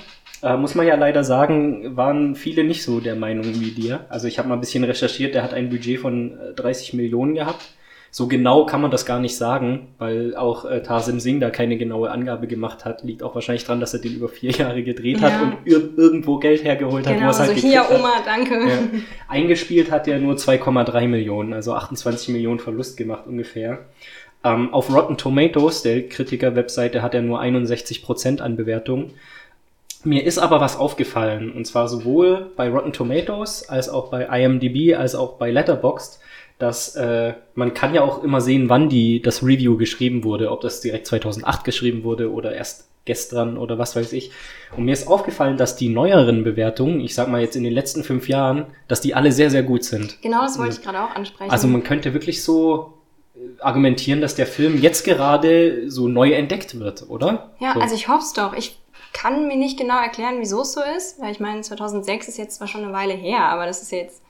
äh, muss man ja leider sagen, waren viele nicht so der Meinung wie dir. Also ich habe mal ein bisschen recherchiert, der hat ein Budget von 30 äh, Millionen gehabt. So genau kann man das gar nicht sagen, weil auch äh, Tarsim Singh da keine genaue Angabe gemacht hat. Liegt auch wahrscheinlich dran, dass er den über vier Jahre gedreht ja. hat und ir irgendwo Geld hergeholt hat. Genau, wo es halt hier Oma, danke. Ja. Eingespielt hat er nur 2,3 Millionen, also 28 Millionen Verlust gemacht ungefähr. Ähm, auf Rotten Tomatoes, der Kritiker-Webseite, hat er nur 61 Prozent an Bewertungen. Mir ist aber was aufgefallen, und zwar sowohl bei Rotten Tomatoes als auch bei IMDb als auch bei Letterboxd, dass äh, man kann ja auch immer sehen, wann die das Review geschrieben wurde, ob das direkt 2008 geschrieben wurde oder erst gestern oder was weiß ich. Und mir ist aufgefallen, dass die neueren Bewertungen, ich sag mal jetzt in den letzten fünf Jahren, dass die alle sehr, sehr gut sind. Genau, das wollte ich gerade auch ansprechen. Also man könnte wirklich so äh, argumentieren, dass der Film jetzt gerade so neu entdeckt wird, oder? Ja, so. also ich hoffe es doch. Ich kann mir nicht genau erklären, wieso es so ist, weil ich meine, 2006 ist jetzt zwar schon eine Weile her, aber das ist jetzt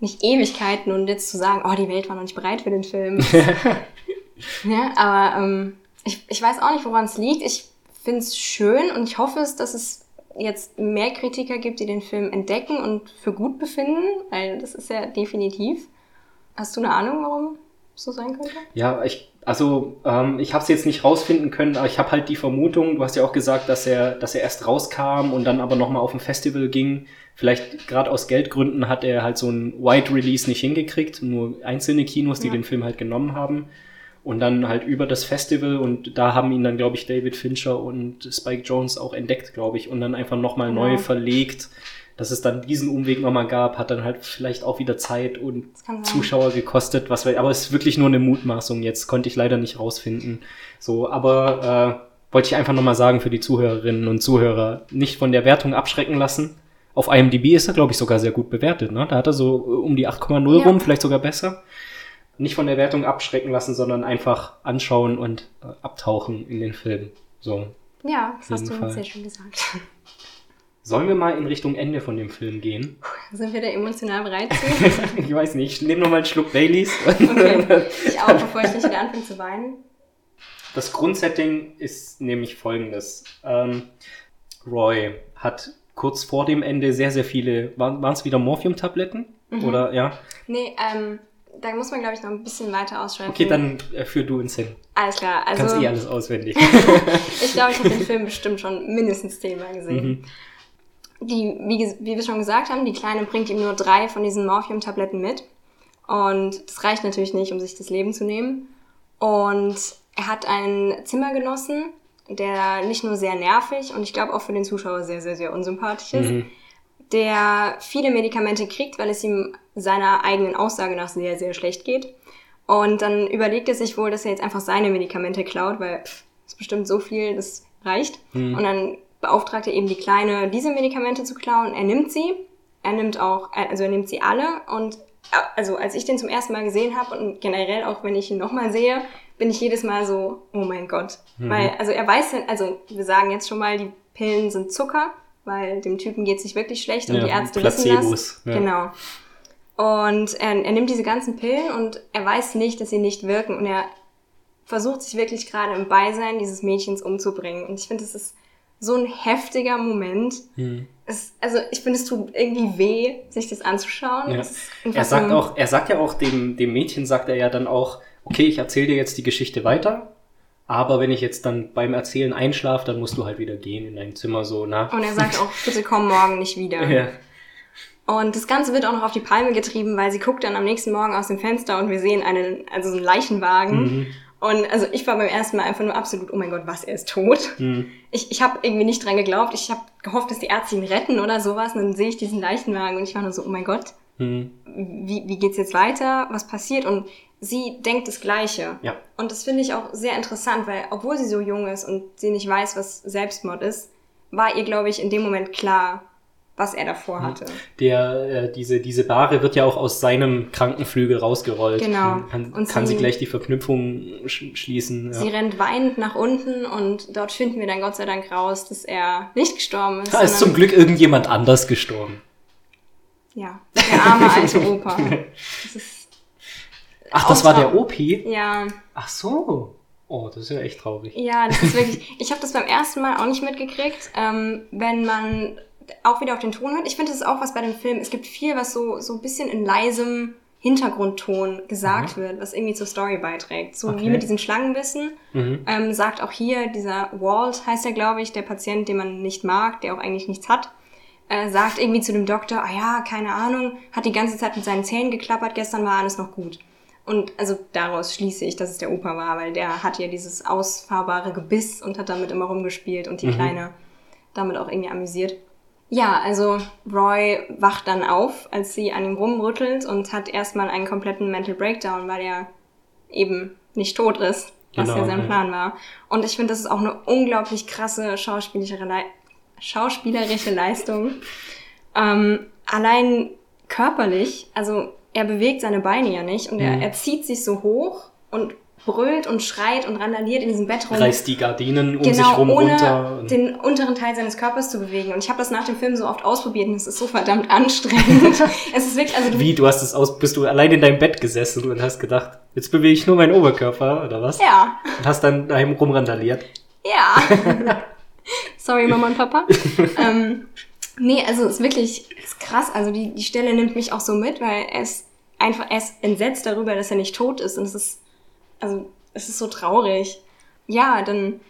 nicht Ewigkeiten und jetzt zu sagen, oh, die Welt war noch nicht bereit für den Film. ja, aber ähm, ich, ich weiß auch nicht, woran es liegt. Ich finde es schön und ich hoffe es, dass es jetzt mehr Kritiker gibt, die den Film entdecken und für gut befinden, weil das ist ja definitiv. Hast du eine Ahnung, warum so sein könnte? Ja, ich also ähm, ich habe es jetzt nicht rausfinden können, aber ich habe halt die Vermutung, du hast ja auch gesagt, dass er, dass er erst rauskam und dann aber nochmal auf ein Festival ging. Vielleicht gerade aus Geldgründen hat er halt so ein Wide Release nicht hingekriegt, nur einzelne Kinos, die ja. den Film halt genommen haben. Und dann halt über das Festival und da haben ihn dann, glaube ich, David Fincher und Spike Jones auch entdeckt, glaube ich, und dann einfach nochmal ja. neu verlegt dass es dann diesen Umweg nochmal gab, hat dann halt vielleicht auch wieder Zeit und Zuschauer gekostet, was wir, aber es ist wirklich nur eine Mutmaßung jetzt, konnte ich leider nicht rausfinden. So, aber äh, wollte ich einfach nochmal sagen für die Zuhörerinnen und Zuhörer, nicht von der Wertung abschrecken lassen. Auf IMDb ist er, glaube ich, sogar sehr gut bewertet. Ne? Da hat er so um die 8,0 ja. rum, vielleicht sogar besser. Nicht von der Wertung abschrecken lassen, sondern einfach anschauen und äh, abtauchen in den Film. So. Ja, das hast du Fall. sehr schön gesagt. Sollen wir mal in Richtung Ende von dem Film gehen? Sind wir da emotional bereit ich weiß nicht. Ich nehme noch mal einen Schluck Baileys. okay. Ich auch, bevor ich nicht wieder anfange zu weinen. Das Grundsetting ist nämlich folgendes. Ähm, Roy hat kurz vor dem Ende sehr, sehr viele, waren es wieder Morphium-Tabletten? Mhm. Oder, ja? Nee, ähm, da muss man, glaube ich, noch ein bisschen weiter ausschreiben. Okay, dann äh, führ du ins Hin. Alles klar. Also, Kannst eh alles auswendig. ich glaube, ich habe den Film bestimmt schon mindestens zehnmal gesehen. Mhm die, wie, wie wir schon gesagt haben, die Kleine bringt ihm nur drei von diesen Morphium-Tabletten mit. Und das reicht natürlich nicht, um sich das Leben zu nehmen. Und er hat einen Zimmergenossen, der nicht nur sehr nervig und ich glaube auch für den Zuschauer sehr, sehr, sehr unsympathisch ist, mhm. der viele Medikamente kriegt, weil es ihm seiner eigenen Aussage nach sehr, sehr schlecht geht. Und dann überlegt er sich wohl, dass er jetzt einfach seine Medikamente klaut, weil ist bestimmt so viel, das reicht. Mhm. Und dann beauftragt er eben die Kleine, diese Medikamente zu klauen. Er nimmt sie. Er nimmt auch, also er nimmt sie alle und also als ich den zum ersten Mal gesehen habe und generell auch wenn ich ihn nochmal sehe, bin ich jedes Mal so, oh mein Gott. Mhm. Weil, also er weiß, also wir sagen jetzt schon mal, die Pillen sind Zucker, weil dem Typen geht es nicht wirklich schlecht und ja, die Ärzte Placebos. wissen das. Ja. Genau. Und er, er nimmt diese ganzen Pillen und er weiß nicht, dass sie nicht wirken und er versucht sich wirklich gerade im Beisein dieses Mädchens umzubringen. Und ich finde, das ist so ein heftiger Moment. Mhm. Es, also ich finde, es tut irgendwie weh, sich das anzuschauen. Ja. er sagt auch, er sagt ja auch dem, dem Mädchen, sagt er ja dann auch, okay, ich erzähle dir jetzt die Geschichte weiter, aber wenn ich jetzt dann beim Erzählen einschlafe, dann musst du halt wieder gehen in dein Zimmer so, na. Und er sagt auch, bitte komm morgen nicht wieder. Ja. Und das Ganze wird auch noch auf die Palme getrieben, weil sie guckt dann am nächsten Morgen aus dem Fenster und wir sehen einen, also so einen Leichenwagen. Mhm. Und also ich war beim ersten Mal einfach nur absolut, oh mein Gott, was, er ist tot. Mhm. Ich, ich habe irgendwie nicht dran geglaubt. Ich habe gehofft, dass die Ärzte ihn retten oder sowas. Und dann sehe ich diesen Leichenwagen und ich war nur so, oh mein Gott, mhm. wie, wie geht's jetzt weiter? Was passiert? Und sie denkt das Gleiche. Ja. Und das finde ich auch sehr interessant, weil obwohl sie so jung ist und sie nicht weiß, was Selbstmord ist, war ihr, glaube ich, in dem Moment klar, was er davor mhm. hatte. Der, äh, diese, diese Bahre wird ja auch aus seinem Krankenflügel rausgerollt. Genau. Kann, und kann sie, sie, gleich die Verknüpfung sch schließen. Ja. Sie rennt weinend nach unten und dort finden wir dann Gott sei Dank raus, dass er nicht gestorben ist. Da ist zum Glück irgendjemand anders gestorben. Ja, der arme alte Opa. Das ist Ach, das war der OP? Ja. Ach so. Oh, das ist ja echt traurig. Ja, das ist wirklich. ich habe das beim ersten Mal auch nicht mitgekriegt. Ähm, wenn man auch wieder auf den Ton hört. Ich finde, das ist auch was bei dem Film. Es gibt viel, was so, so ein bisschen in leisem Hintergrundton gesagt mhm. wird, was irgendwie zur Story beiträgt. So okay. wie mit diesen Schlangenbissen. Mhm. Ähm, sagt auch hier dieser Walt, heißt er, glaube ich, der Patient, den man nicht mag, der auch eigentlich nichts hat, äh, sagt irgendwie zu dem Doktor, ah ja, keine Ahnung, hat die ganze Zeit mit seinen Zähnen geklappert, gestern war alles noch gut. Und also daraus schließe ich, dass es der Opa war, weil der hat ja dieses ausfahrbare Gebiss und hat damit immer rumgespielt und die mhm. Kleine damit auch irgendwie amüsiert. Ja, also Roy wacht dann auf, als sie an ihm rumrüttelt und hat erstmal einen kompletten Mental Breakdown, weil er eben nicht tot ist, was genau, ja sein Plan war. Und ich finde, das ist auch eine unglaublich krasse schauspielerische, Le schauspielerische Leistung. Ähm, allein körperlich, also er bewegt seine Beine ja nicht und mhm. er, er zieht sich so hoch und brüllt und schreit und randaliert in diesem Bett rum. Reißt die Gardinen um genau, sich rum ohne runter. den unteren Teil seines Körpers zu bewegen. Und ich habe das nach dem Film so oft ausprobiert und es ist so verdammt anstrengend. es ist wirklich, also du Wie, du hast es aus, bist du allein in deinem Bett gesessen und hast gedacht, jetzt bewege ich nur meinen Oberkörper, oder was? Ja. Und hast dann daheim rumrandaliert. Ja. Sorry, Mama und Papa. ähm, nee, also es ist wirklich ist krass. Also die, die Stelle nimmt mich auch so mit, weil er ist einfach, er ist entsetzt darüber, dass er nicht tot ist. Und es ist also es ist so traurig. Ja, dann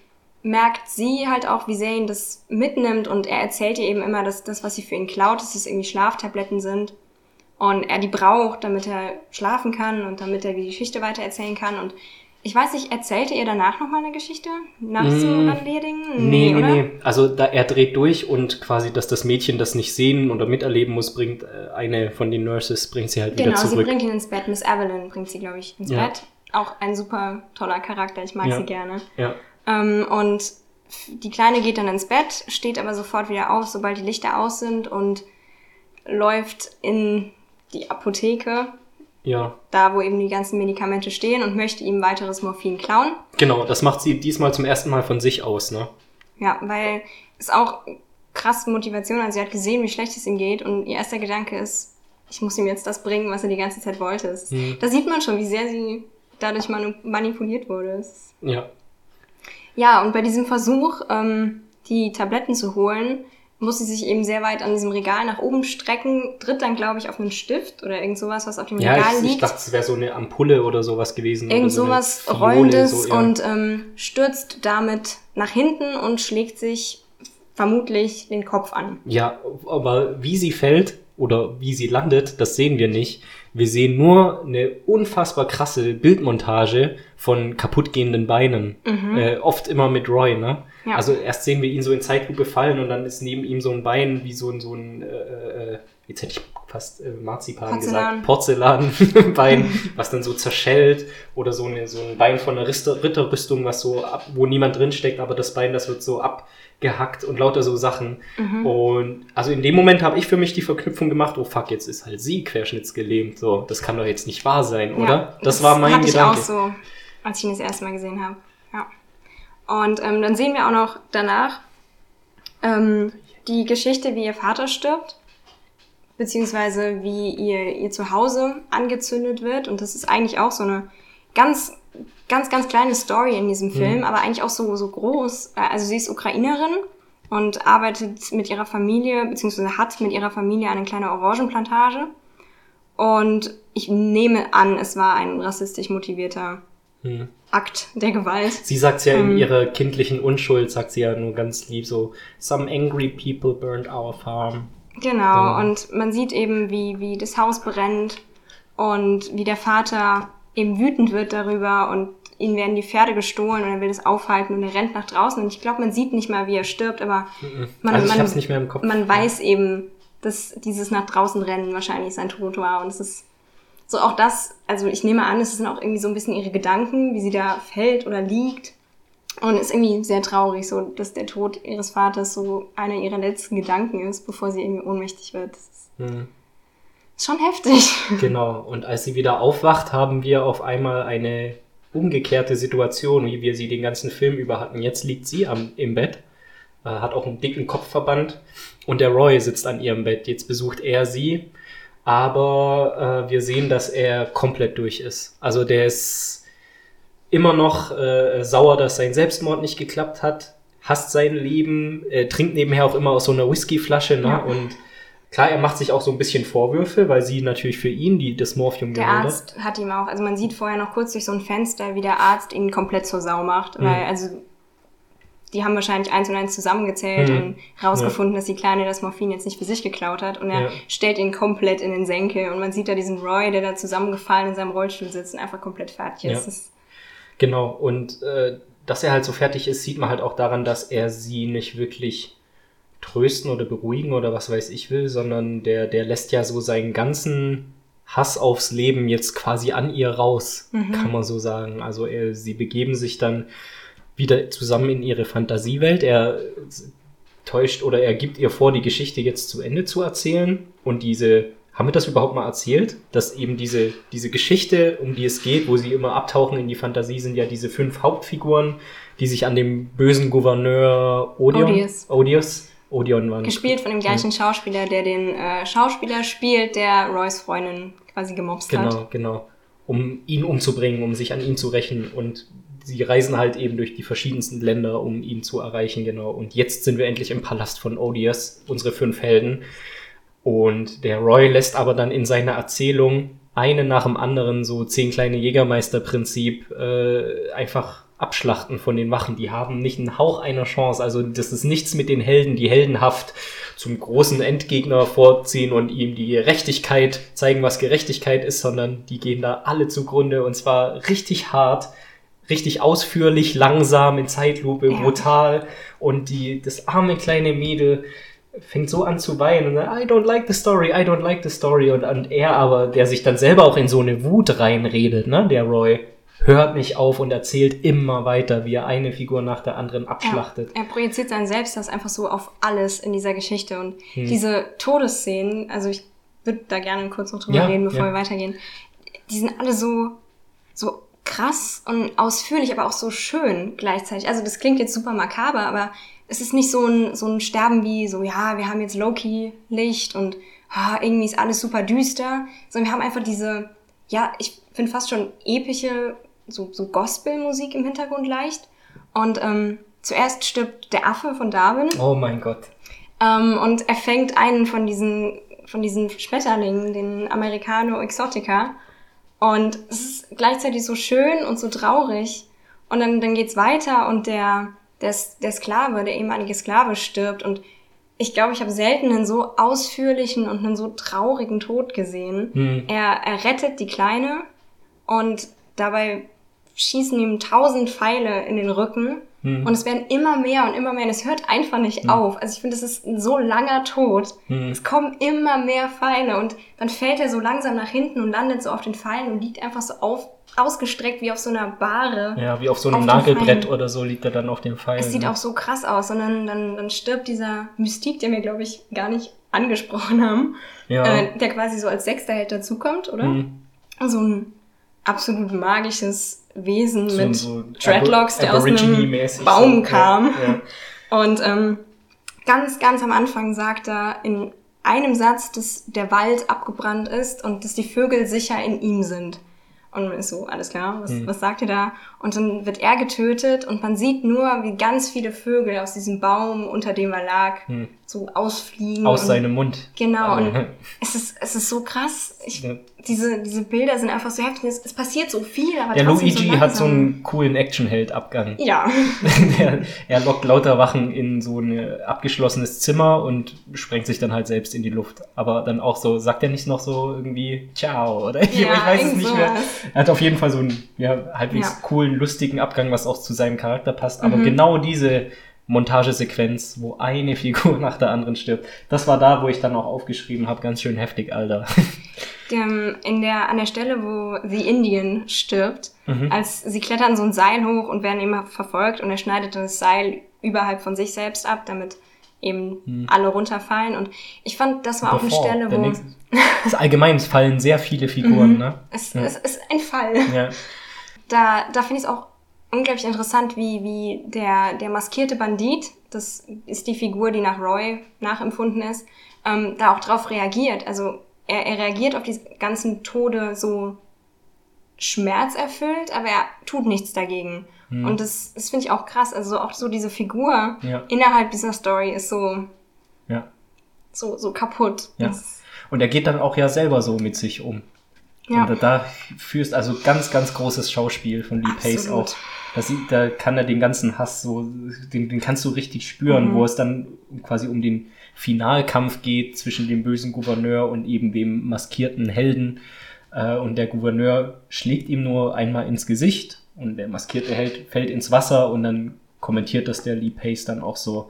merkt sie halt auch, wie sehr ihn das mitnimmt und er erzählt ihr eben immer, dass das, was sie für ihn klaut, dass es irgendwie Schlaftabletten sind und er die braucht, damit er schlafen kann und damit er die Geschichte weitererzählen kann und ich weiß nicht, erzählte ihr danach nochmal eine Geschichte? Nach mm, so Randleding? Nee, nee, nee, nee. Also da, er dreht durch und quasi, dass das Mädchen das nicht sehen oder miterleben muss, bringt äh, eine von den Nurses, bringt sie halt genau, wieder zurück. Genau, sie bringt ihn ins Bett. Miss Evelyn bringt sie, glaube ich, ins ja. Bett auch ein super toller Charakter. Ich mag ja. sie gerne. Ja. Ähm, und die Kleine geht dann ins Bett, steht aber sofort wieder auf, sobald die Lichter aus sind und läuft in die Apotheke. Ja. Da, wo eben die ganzen Medikamente stehen und möchte ihm weiteres Morphin klauen. Genau, das macht sie diesmal zum ersten Mal von sich aus, ne? Ja, weil es auch krass Motivation, also sie hat gesehen, wie schlecht es ihm geht und ihr erster Gedanke ist, ich muss ihm jetzt das bringen, was er die ganze Zeit wollte. Mhm. Da sieht man schon, wie sehr sie dadurch manipuliert wurde. Ja. Ja, und bei diesem Versuch, ähm, die Tabletten zu holen, muss sie sich eben sehr weit an diesem Regal nach oben strecken, tritt dann, glaube ich, auf einen Stift oder irgend sowas, was auf dem ja, Regal ich, liegt. Ich dachte, es wäre so eine Ampulle oder sowas gewesen. Irgend so sowas Rollendes so, ja. und ähm, stürzt damit nach hinten und schlägt sich vermutlich den Kopf an. Ja, aber wie sie fällt oder wie sie landet, das sehen wir nicht. Wir sehen nur eine unfassbar krasse Bildmontage von kaputtgehenden Beinen. Mhm. Äh, oft immer mit Roy, ne? Ja. Also erst sehen wir ihn so in Zeitlupe fallen und dann ist neben ihm so ein Bein wie so ein, so ein äh, äh, jetzt hätte ich fast äh, Marzipan Porzellan. gesagt, Porzellanbein, was dann so zerschellt oder so, eine, so ein Bein von einer Ritterrüstung, was so ab, wo niemand drinsteckt, aber das Bein, das wird so abgehackt und lauter so Sachen. Mhm. Und also in dem Moment habe ich für mich die Verknüpfung gemacht, oh fuck, jetzt ist halt sie querschnittsgelähmt. So, das kann doch jetzt nicht wahr sein, oder? Ja, das, das, war mein hatte Gedanke. Ich auch so, als ich ihn das erste Mal gesehen habe. Ja. Und ähm, dann sehen wir auch noch danach ähm, die Geschichte, wie ihr Vater stirbt beziehungsweise wie ihr, ihr Zuhause angezündet wird. Und das ist eigentlich auch so eine ganz, ganz, ganz kleine Story in diesem mhm. Film, mhm. aber eigentlich auch so, so groß. Also sie ist Ukrainerin und arbeitet mit ihrer Familie, beziehungsweise hat mit ihrer Familie eine kleine Orangenplantage. Und ich nehme an, es war ein rassistisch motivierter hm. Akt der Gewalt. Sie sagt ja in ähm, ihrer kindlichen Unschuld, sagt sie ja nur ganz lieb so, some angry people burned our farm. Genau, mhm. und man sieht eben, wie, wie das Haus brennt und wie der Vater eben wütend wird darüber und ihm werden die Pferde gestohlen und er will es aufhalten und er rennt nach draußen. Und ich glaube, man sieht nicht mal, wie er stirbt, aber man, also man, man weiß eben, dass dieses nach draußen rennen wahrscheinlich sein Tod war. Und es ist so auch das, also ich nehme an, es sind auch irgendwie so ein bisschen ihre Gedanken, wie sie da fällt oder liegt und ist irgendwie sehr traurig, so dass der Tod ihres Vaters so einer ihrer letzten Gedanken ist, bevor sie irgendwie ohnmächtig wird. Das ist, hm. ist schon heftig. Genau. Und als sie wieder aufwacht, haben wir auf einmal eine umgekehrte Situation, wie wir sie den ganzen Film über hatten. Jetzt liegt sie am, im Bett, äh, hat auch einen dicken Kopfverband und der Roy sitzt an ihrem Bett. Jetzt besucht er sie, aber äh, wir sehen, dass er komplett durch ist. Also der ist immer noch äh, sauer, dass sein Selbstmord nicht geklappt hat, hasst sein Leben, äh, trinkt nebenher auch immer aus so einer Whiskyflasche, ne? Ja. Und klar, er macht sich auch so ein bisschen Vorwürfe, weil sie natürlich für ihn die das Morphium Der Arzt hat ihm auch, also man sieht vorher noch kurz durch so ein Fenster, wie der Arzt ihn komplett zur Sau macht, mhm. weil also die haben wahrscheinlich eins und eins zusammengezählt mhm. und rausgefunden, ja. dass die Kleine das Morphin jetzt nicht für sich geklaut hat. Und er ja. stellt ihn komplett in den Senkel. Und man sieht da diesen Roy, der da zusammengefallen in seinem Rollstuhl sitzt und einfach komplett fertig ist. Genau, und äh, dass er halt so fertig ist, sieht man halt auch daran, dass er sie nicht wirklich trösten oder beruhigen oder was weiß ich will, sondern der, der lässt ja so seinen ganzen Hass aufs Leben jetzt quasi an ihr raus, mhm. kann man so sagen. Also er, sie begeben sich dann wieder zusammen in ihre Fantasiewelt. Er täuscht oder er gibt ihr vor, die Geschichte jetzt zu Ende zu erzählen und diese haben wir das überhaupt mal erzählt? Dass eben diese, diese Geschichte, um die es geht, wo sie immer abtauchen in die Fantasie, sind ja diese fünf Hauptfiguren, die sich an dem bösen Gouverneur Odion, Odious, Odious Odion waren. Gespielt von dem gleichen Schauspieler, der den äh, Schauspieler spielt, der Roys Freundin quasi gemobst genau, hat. Genau, genau. Um ihn umzubringen, um sich an ihn zu rächen. Und sie reisen halt eben durch die verschiedensten Länder, um ihn zu erreichen, genau. Und jetzt sind wir endlich im Palast von Odious, unsere fünf Helden. Und der Roy lässt aber dann in seiner Erzählung eine nach dem anderen so zehn kleine Jägermeister-Prinzip äh, einfach abschlachten von den Wachen. Die haben nicht einen Hauch einer Chance. Also das ist nichts mit den Helden, die heldenhaft zum großen Endgegner vorziehen und ihm die Gerechtigkeit zeigen, was Gerechtigkeit ist, sondern die gehen da alle zugrunde und zwar richtig hart, richtig ausführlich, langsam, in Zeitlupe, brutal. Und die, das arme kleine Mädel fängt so an zu weinen und sagt, I don't like the story, I don't like the story. Und, und er aber, der sich dann selber auch in so eine Wut reinredet, ne, der Roy, hört nicht auf und erzählt immer weiter, wie er eine Figur nach der anderen abschlachtet. Ja, er projiziert sein Selbst das einfach so auf alles in dieser Geschichte. Und hm. diese Todesszenen, also ich würde da gerne kurz noch drüber ja, reden, bevor ja. wir weitergehen, die sind alle so, so krass und ausführlich, aber auch so schön gleichzeitig. Also das klingt jetzt super makaber, aber es ist nicht so ein, so ein Sterben wie so, ja, wir haben jetzt Loki-Licht und ah, irgendwie ist alles super düster, sondern wir haben einfach diese, ja, ich finde fast schon epische, so, so Gospel-Musik im Hintergrund leicht. Und ähm, zuerst stirbt der Affe von Darwin. Oh mein Gott. Ähm, und er fängt einen von diesen, von diesen Schmetterlingen, den Americano Exotica. Und es ist gleichzeitig so schön und so traurig. Und dann, dann geht's weiter und der, der, der Sklave, der ehemalige Sklave stirbt und ich glaube, ich habe selten einen so ausführlichen und einen so traurigen Tod gesehen. Hm. Er, er rettet die Kleine und dabei schießen ihm tausend Pfeile in den Rücken Mhm. Und es werden immer mehr und immer mehr. Und es hört einfach nicht mhm. auf. Also ich finde, das ist ein so langer Tod. Mhm. Es kommen immer mehr Pfeile und dann fällt er so langsam nach hinten und landet so auf den Pfeilen und liegt einfach so auf, ausgestreckt wie auf so einer Bahre. Ja, wie auf so einem auf Nagelbrett oder so liegt er dann auf dem Pfeil. Es sieht ne? auch so krass aus. Und dann, dann, dann stirbt dieser Mystik, der mir, glaube ich, gar nicht angesprochen haben, ja. äh, der quasi so als sechster Held dazukommt, oder? Mhm. So ein absolut magisches Wesen so, mit so Dreadlocks, der aus einem Baum so. kam. Ja, ja. Und ähm, ganz, ganz am Anfang sagt er in einem Satz, dass der Wald abgebrannt ist und dass die Vögel sicher in ihm sind. Und man ist so, alles klar, was, hm. was sagt ihr da? Und dann wird er getötet und man sieht nur, wie ganz viele Vögel aus diesem Baum, unter dem er lag, hm. so ausfliegen. Aus seinem Mund. Genau, und es ist, es ist so krass. Ich, ja. diese, diese Bilder sind einfach so heftig. Es, es passiert so viel, aber Der Luigi so hat so einen coolen Actionheld-Abgang. Ja. er, er lockt lauter Wachen in so ein abgeschlossenes Zimmer und sprengt sich dann halt selbst in die Luft. Aber dann auch so, sagt er nicht noch so irgendwie Ciao oder ja, ich weiß es nicht sowas. mehr. Er hat auf jeden Fall so einen ja, halbwegs ja. coolen, lustigen Abgang, was auch zu seinem Charakter passt. Aber mhm. genau diese Montagesequenz, wo eine Figur nach der anderen stirbt, das war da, wo ich dann auch aufgeschrieben habe, ganz schön heftig, Alter. in der, an der Stelle, wo The Indian stirbt, mhm. als sie klettern so ein Seil hoch und werden immer verfolgt und er schneidet das Seil überhalb von sich selbst ab, damit eben hm. alle runterfallen. Und ich fand, das war auch eine Stelle, wo. Das allgemein, es fallen sehr viele Figuren, mhm. ne? Es, ja. es, ist ein Fall. Ja. Da, da finde ich es auch unglaublich interessant, wie, wie der, der maskierte Bandit, das ist die Figur, die nach Roy nachempfunden ist, ähm, da auch drauf reagiert. Also er, er reagiert auf die ganzen Tode so schmerzerfüllt, aber er tut nichts dagegen. Hm. Und das, das finde ich auch krass. Also auch so diese Figur ja. innerhalb dieser Story ist so, ja. so, so kaputt. Ja. Und er geht dann auch ja selber so mit sich um. Ja. Und da, da führst also ganz, ganz großes Schauspiel von Lee Pace auch. Das, da kann er den ganzen Hass so, den, den kannst du richtig spüren, mhm. wo es dann quasi um den Finalkampf geht zwischen dem bösen Gouverneur und eben dem maskierten Helden. Äh, und der Gouverneur schlägt ihm nur einmal ins Gesicht und der maskierte Held fällt ins Wasser und dann kommentiert das der Lee Pace dann auch so,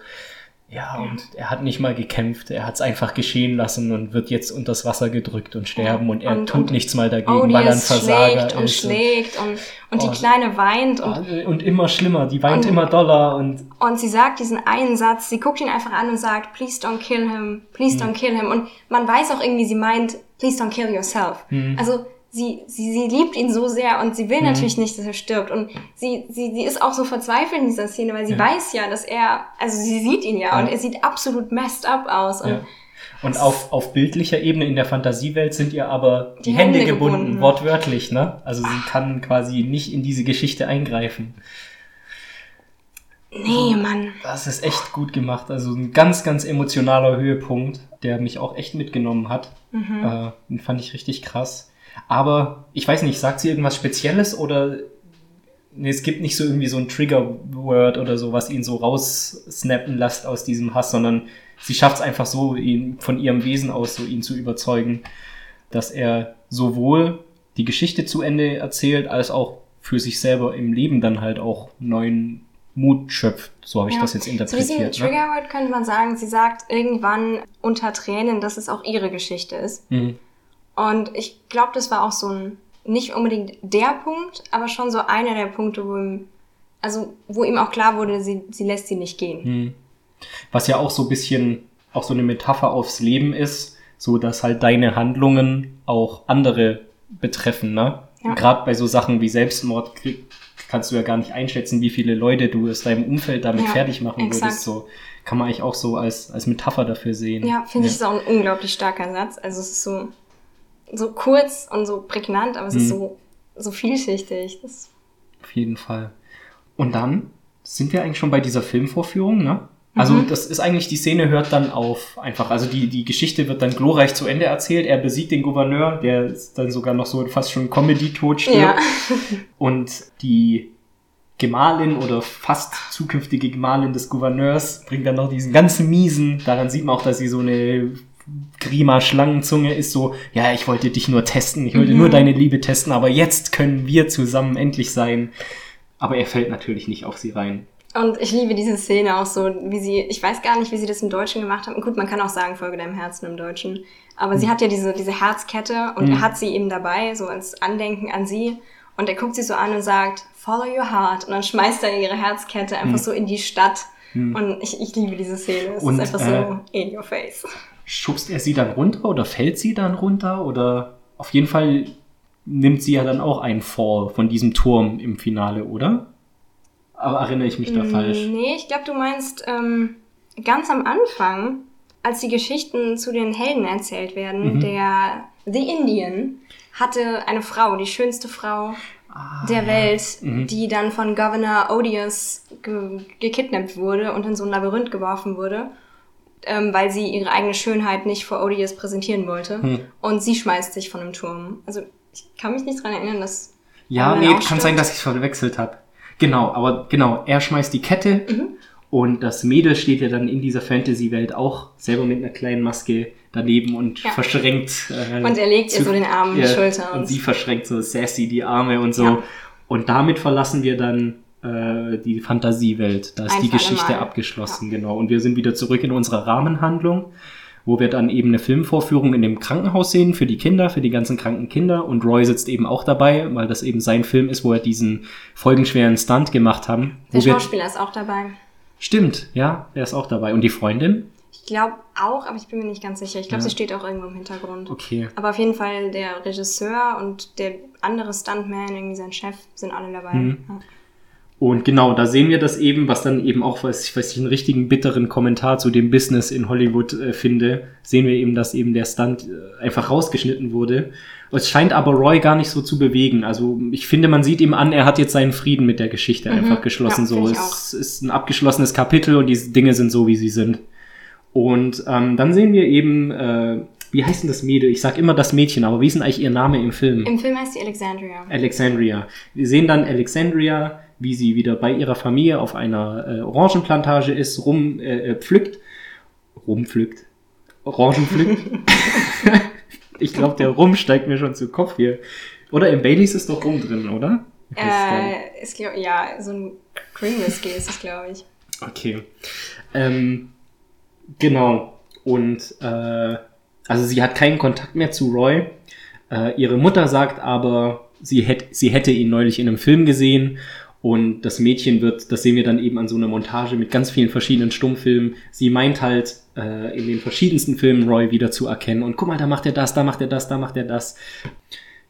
ja, und er hat nicht mal gekämpft, er hat es einfach geschehen lassen und wird jetzt unters Wasser gedrückt und sterben und er und, tut und nichts mal dagegen, oh, weil er ein Versager schlägt und. Schlägt und, und oh, die Kleine weint und, oh, und immer schlimmer, die weint immer doller und und sie sagt diesen einen Satz, sie guckt ihn einfach an und sagt, please don't kill him, please don't hm. kill him und man weiß auch irgendwie, sie meint, please don't kill yourself. Hm. Also sie, sie, sie liebt ihn so sehr und sie will mhm. natürlich nicht, dass er stirbt. Und sie, sie, sie ist auch so verzweifelt in dieser Szene, weil sie ja. weiß ja, dass er, also sie sieht ihn ja, ja, und er sieht absolut messed up aus. Und, ja. und auf, auf bildlicher Ebene in der Fantasiewelt sind ihr aber die, die Hände, Hände gebunden, gebunden, wortwörtlich, ne? Also sie kann quasi nicht in diese Geschichte eingreifen. Nee, Mann. Das ist echt gut gemacht. Also ein ganz, ganz emotionaler Höhepunkt, der mich auch echt mitgenommen hat. Mhm. Äh, den fand ich richtig krass. Aber ich weiß nicht, sagt sie irgendwas Spezielles oder nee, es gibt nicht so irgendwie so ein Trigger-Word oder so, was ihn so raussnappen lässt aus diesem Hass, sondern sie schafft es einfach so, ihn von ihrem Wesen aus so ihn zu überzeugen, dass er sowohl die Geschichte zu Ende erzählt, als auch für sich selber im Leben dann halt auch neuen Mut schöpft. So habe ich ja. das jetzt interpretiert. Ein ne? Triggerword könnte man sagen, sie sagt irgendwann unter Tränen, dass es auch ihre Geschichte ist. Mhm. Und ich glaube, das war auch so ein, nicht unbedingt der Punkt, aber schon so einer der Punkte, wo ihm, also wo ihm auch klar wurde, sie, sie lässt sie nicht gehen. Hm. Was ja auch so ein bisschen, auch so eine Metapher aufs Leben ist, so dass halt deine Handlungen auch andere betreffen, ne? Ja. Gerade bei so Sachen wie Selbstmord kannst du ja gar nicht einschätzen, wie viele Leute du aus deinem Umfeld damit ja, fertig machen exakt. würdest. So kann man eigentlich auch so als, als Metapher dafür sehen. Ja, finde ja. ich ist auch ein unglaublich starker Satz. Also es ist so, so kurz und so prägnant, aber es hm. ist mhm. so, so vielschichtig. Das Auf jeden Fall. Und dann sind wir eigentlich schon bei dieser Filmvorführung, ne? Also mhm. das ist eigentlich, die Szene hört dann auf einfach. Also die, die Geschichte wird dann glorreich zu Ende erzählt. Er besiegt den Gouverneur, der dann sogar noch so fast schon Comedy-Tot stirbt. Ja. Und die Gemahlin oder fast zukünftige Gemahlin des Gouverneurs bringt dann noch diesen ganzen miesen, daran sieht man auch, dass sie so eine Grima Schlangenzunge ist so, ja, ich wollte dich nur testen, ich wollte mhm. nur deine Liebe testen, aber jetzt können wir zusammen endlich sein. Aber er fällt natürlich nicht auf sie rein. Und ich liebe diese Szene auch so, wie sie, ich weiß gar nicht, wie sie das im Deutschen gemacht haben. Gut, man kann auch sagen, folge deinem Herzen im Deutschen. Aber mhm. sie hat ja diese, diese Herzkette und mhm. er hat sie eben dabei, so als Andenken an sie. Und er guckt sie so an und sagt, follow your heart. Und dann schmeißt er ihre Herzkette einfach mhm. so in die Stadt. Mhm. Und ich, ich liebe diese Szene. Es und, ist einfach äh, so in your face. Schubst er sie dann runter oder fällt sie dann runter? Oder auf jeden Fall nimmt sie ja dann auch einen Fall von diesem Turm im Finale, oder? Aber erinnere ich mich da mm, falsch? Nee, ich glaube, du meinst ähm, ganz am Anfang, als die Geschichten zu den Helden erzählt werden, mhm. der The Indian hatte eine Frau, die schönste Frau ah, der Welt, mhm. die dann von Governor Odious ge gekidnappt wurde und in so ein Labyrinth geworfen wurde, ähm, weil sie ihre eigene Schönheit nicht vor Odious präsentieren wollte. Mhm. Und sie schmeißt sich von einem Turm. Also ich kann mich nicht dran erinnern, dass. Ja, nee, kann sein, dass ich es verwechselt habe. Genau, aber genau, er schmeißt die Kette mhm. und das Mädel steht ja dann in dieser Fantasy-Welt auch selber mit einer kleinen Maske daneben und ja. verschränkt. Äh, und er legt ihr so den Arm in die Schulter. Und, und sie verschränkt so sassy die Arme und so. Ja. Und damit verlassen wir dann äh, die Fantasiewelt. Da ist Ein die Geschichte abgeschlossen, ja. genau. Und wir sind wieder zurück in unserer Rahmenhandlung wo wir dann eben eine Filmvorführung in dem Krankenhaus sehen für die Kinder, für die ganzen kranken Kinder. Und Roy sitzt eben auch dabei, weil das eben sein Film ist, wo er diesen folgenschweren Stunt gemacht haben. Der Schauspieler ist auch dabei. Stimmt, ja, er ist auch dabei. Und die Freundin? Ich glaube auch, aber ich bin mir nicht ganz sicher. Ich glaube, ja. sie steht auch irgendwo im Hintergrund. Okay. Aber auf jeden Fall der Regisseur und der andere Stuntman, irgendwie sein Chef, sind alle dabei. Mhm. Ja. Und genau, da sehen wir das eben, was dann eben auch, was ich, ich einen richtigen bitteren Kommentar zu dem Business in Hollywood äh, finde, sehen wir eben, dass eben der Stunt äh, einfach rausgeschnitten wurde. Es scheint aber Roy gar nicht so zu bewegen. Also ich finde, man sieht ihm an, er hat jetzt seinen Frieden mit der Geschichte mhm. einfach geschlossen. Ja, so, es ist ein abgeschlossenes Kapitel und die Dinge sind so, wie sie sind. Und ähm, dann sehen wir eben, äh, wie heißt denn das Mädel? Ich sag immer das Mädchen, aber wie ist denn eigentlich ihr Name im Film? Im Film heißt sie Alexandria. Alexandria. Wir sehen dann Alexandria wie sie wieder bei ihrer Familie auf einer äh, Orangenplantage ist, rum äh, äh pflückt, rumpflückt, Orangen pflückt. ich glaube, der Rum steigt mir schon zu Kopf hier. Oder im Baileys ist doch Rum drin, oder? Äh, ist, glaub, ja, so ein Cream Whisky ist es, glaube ich. Okay. Ähm, genau. Und äh, also sie hat keinen Kontakt mehr zu Roy. Äh, ihre Mutter sagt aber, sie, hätt, sie hätte ihn neulich in einem Film gesehen und das Mädchen wird, das sehen wir dann eben an so einer Montage mit ganz vielen verschiedenen Stummfilmen. Sie meint halt äh, in den verschiedensten Filmen Roy wieder zu erkennen. Und guck mal, da macht er das, da macht er das, da macht er das.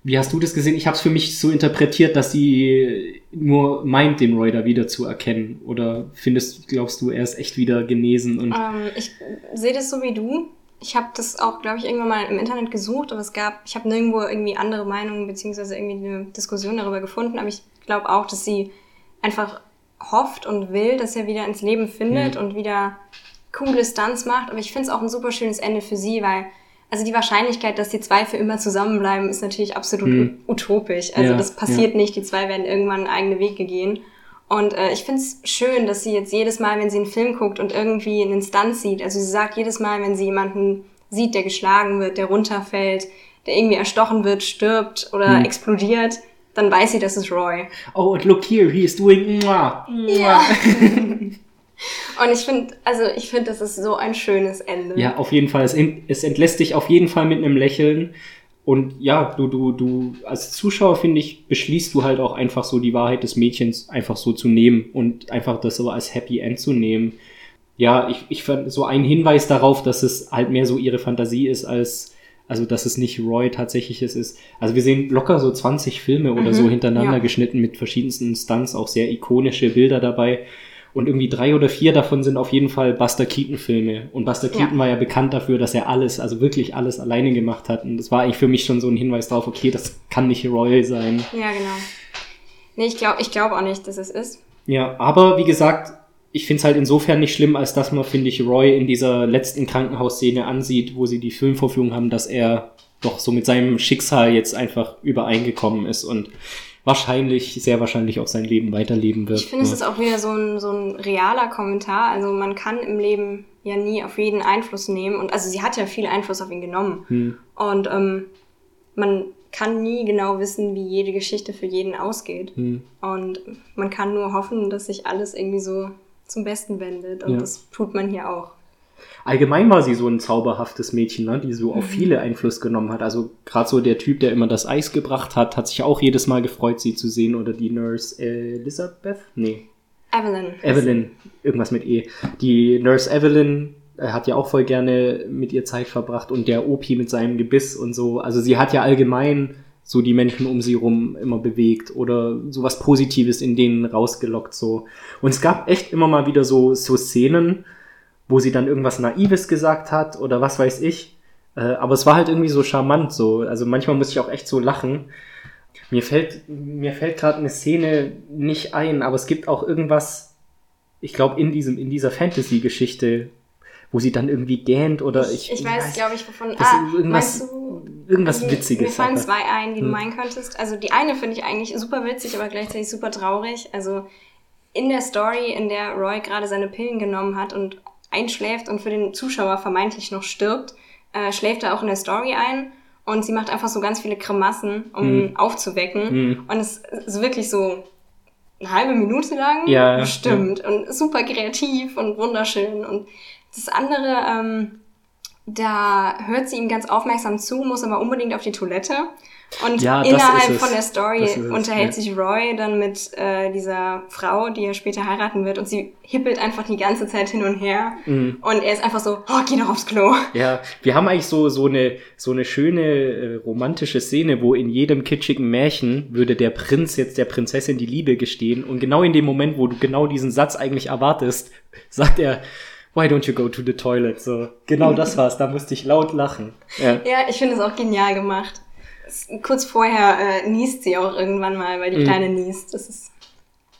Wie hast du das gesehen? Ich habe es für mich so interpretiert, dass sie nur meint, den Roy da wieder zu erkennen. Oder findest, glaubst du, er ist echt wieder genesen? Und ähm, ich sehe das so wie du. Ich habe das auch, glaube ich, irgendwann mal im Internet gesucht, aber es gab, ich habe nirgendwo irgendwie andere Meinungen beziehungsweise irgendwie eine Diskussion darüber gefunden. Aber ich glaube auch, dass sie einfach hofft und will, dass er wieder ins Leben findet mhm. und wieder coole Stunts macht. Aber ich finde es auch ein super schönes Ende für sie, weil also die Wahrscheinlichkeit, dass die zwei für immer zusammenbleiben, ist natürlich absolut mhm. utopisch. Also ja, das passiert ja. nicht. Die zwei werden irgendwann eigene Wege gehen. Und äh, ich finde es schön, dass sie jetzt jedes Mal, wenn sie einen Film guckt und irgendwie einen Stunt sieht, also sie sagt jedes Mal, wenn sie jemanden sieht, der geschlagen wird, der runterfällt, der irgendwie erstochen wird, stirbt oder mhm. explodiert, dann weiß sie, das ist Roy. Oh, and look here, he is doing mwah, mwah. Ja. Und ich finde, also ich finde, das ist so ein schönes Ende. Ja, auf jeden Fall. Es, es entlässt dich auf jeden Fall mit einem Lächeln. Und ja, du, du, du, als Zuschauer, finde ich, beschließt du halt auch einfach so die Wahrheit des Mädchens einfach so zu nehmen und einfach das so als Happy End zu nehmen. Ja, ich, ich fand so ein Hinweis darauf, dass es halt mehr so ihre Fantasie ist als also, dass es nicht Roy tatsächlich ist. Also, wir sehen locker so 20 Filme oder mhm, so hintereinander ja. geschnitten mit verschiedensten Stunts, auch sehr ikonische Bilder dabei. Und irgendwie drei oder vier davon sind auf jeden Fall Buster Keaton-Filme. Und Buster Keaton ja. war ja bekannt dafür, dass er alles, also wirklich alles alleine gemacht hat. Und das war eigentlich für mich schon so ein Hinweis darauf, okay, das kann nicht Roy sein. Ja, genau. Nee, ich glaube ich glaub auch nicht, dass es ist. Ja, aber wie gesagt, ich finde es halt insofern nicht schlimm, als dass man, finde ich, Roy in dieser letzten Krankenhausszene ansieht, wo sie die Filmvorführung haben, dass er doch so mit seinem Schicksal jetzt einfach übereingekommen ist und wahrscheinlich, sehr wahrscheinlich auch sein Leben weiterleben wird. Ich finde, es ist auch wieder so ein, so ein realer Kommentar. Also man kann im Leben ja nie auf jeden Einfluss nehmen. Und also sie hat ja viel Einfluss auf ihn genommen. Hm. Und ähm, man kann nie genau wissen, wie jede Geschichte für jeden ausgeht. Mhm. Und man kann nur hoffen, dass sich alles irgendwie so zum Besten wendet. Und ja. das tut man hier auch. Allgemein war sie so ein zauberhaftes Mädchen, ne, die so auf mhm. viele Einfluss genommen hat. Also gerade so der Typ, der immer das Eis gebracht hat, hat sich auch jedes Mal gefreut, sie zu sehen. Oder die Nurse Elizabeth? Nee. Evelyn. Evelyn, irgendwas mit E. Die Nurse Evelyn er hat ja auch voll gerne mit ihr Zeit verbracht und der Opi mit seinem Gebiss und so. Also sie hat ja allgemein so die Menschen um sie rum immer bewegt oder sowas Positives in denen rausgelockt so. Und es gab echt immer mal wieder so, so Szenen, wo sie dann irgendwas Naives gesagt hat oder was weiß ich. Äh, aber es war halt irgendwie so charmant so. Also manchmal muss ich auch echt so lachen. Mir fällt, mir fällt gerade eine Szene nicht ein, aber es gibt auch irgendwas, ich glaube, in diesem, in dieser Fantasy-Geschichte, wo sie dann irgendwie gähnt oder ich. Ich, weiß, weiß glaube ich, wovon. Ah, irgendwas, du, irgendwas also, Witziges. Mir fallen zwei ein, die hm. du meinen könntest. Also die eine finde ich eigentlich super witzig, aber gleichzeitig super traurig. Also in der Story, in der Roy gerade seine Pillen genommen hat und einschläft und für den Zuschauer vermeintlich noch stirbt, äh, schläft er auch in der Story ein und sie macht einfach so ganz viele Kremassen, um hm. aufzuwecken. Hm. Und es ist wirklich so eine halbe Minute lang ja, bestimmt ja. und super kreativ und wunderschön und das andere, ähm, da hört sie ihm ganz aufmerksam zu, muss aber unbedingt auf die Toilette. Und ja, innerhalb von der Story unterhält es, sich Roy dann mit äh, dieser Frau, die er später heiraten wird, und sie hippelt einfach die ganze Zeit hin und her. Mhm. Und er ist einfach so, oh, geh doch aufs Klo. Ja, wir haben eigentlich so, so eine, so eine schöne äh, romantische Szene, wo in jedem kitschigen Märchen würde der Prinz jetzt der Prinzessin die Liebe gestehen. Und genau in dem Moment, wo du genau diesen Satz eigentlich erwartest, sagt er, why don't you go to the toilet? So, genau das war's, da musste ich laut lachen. Ja, ja ich finde es auch genial gemacht. Kurz vorher äh, niest sie auch irgendwann mal, weil die mhm. Kleine niest. Das ist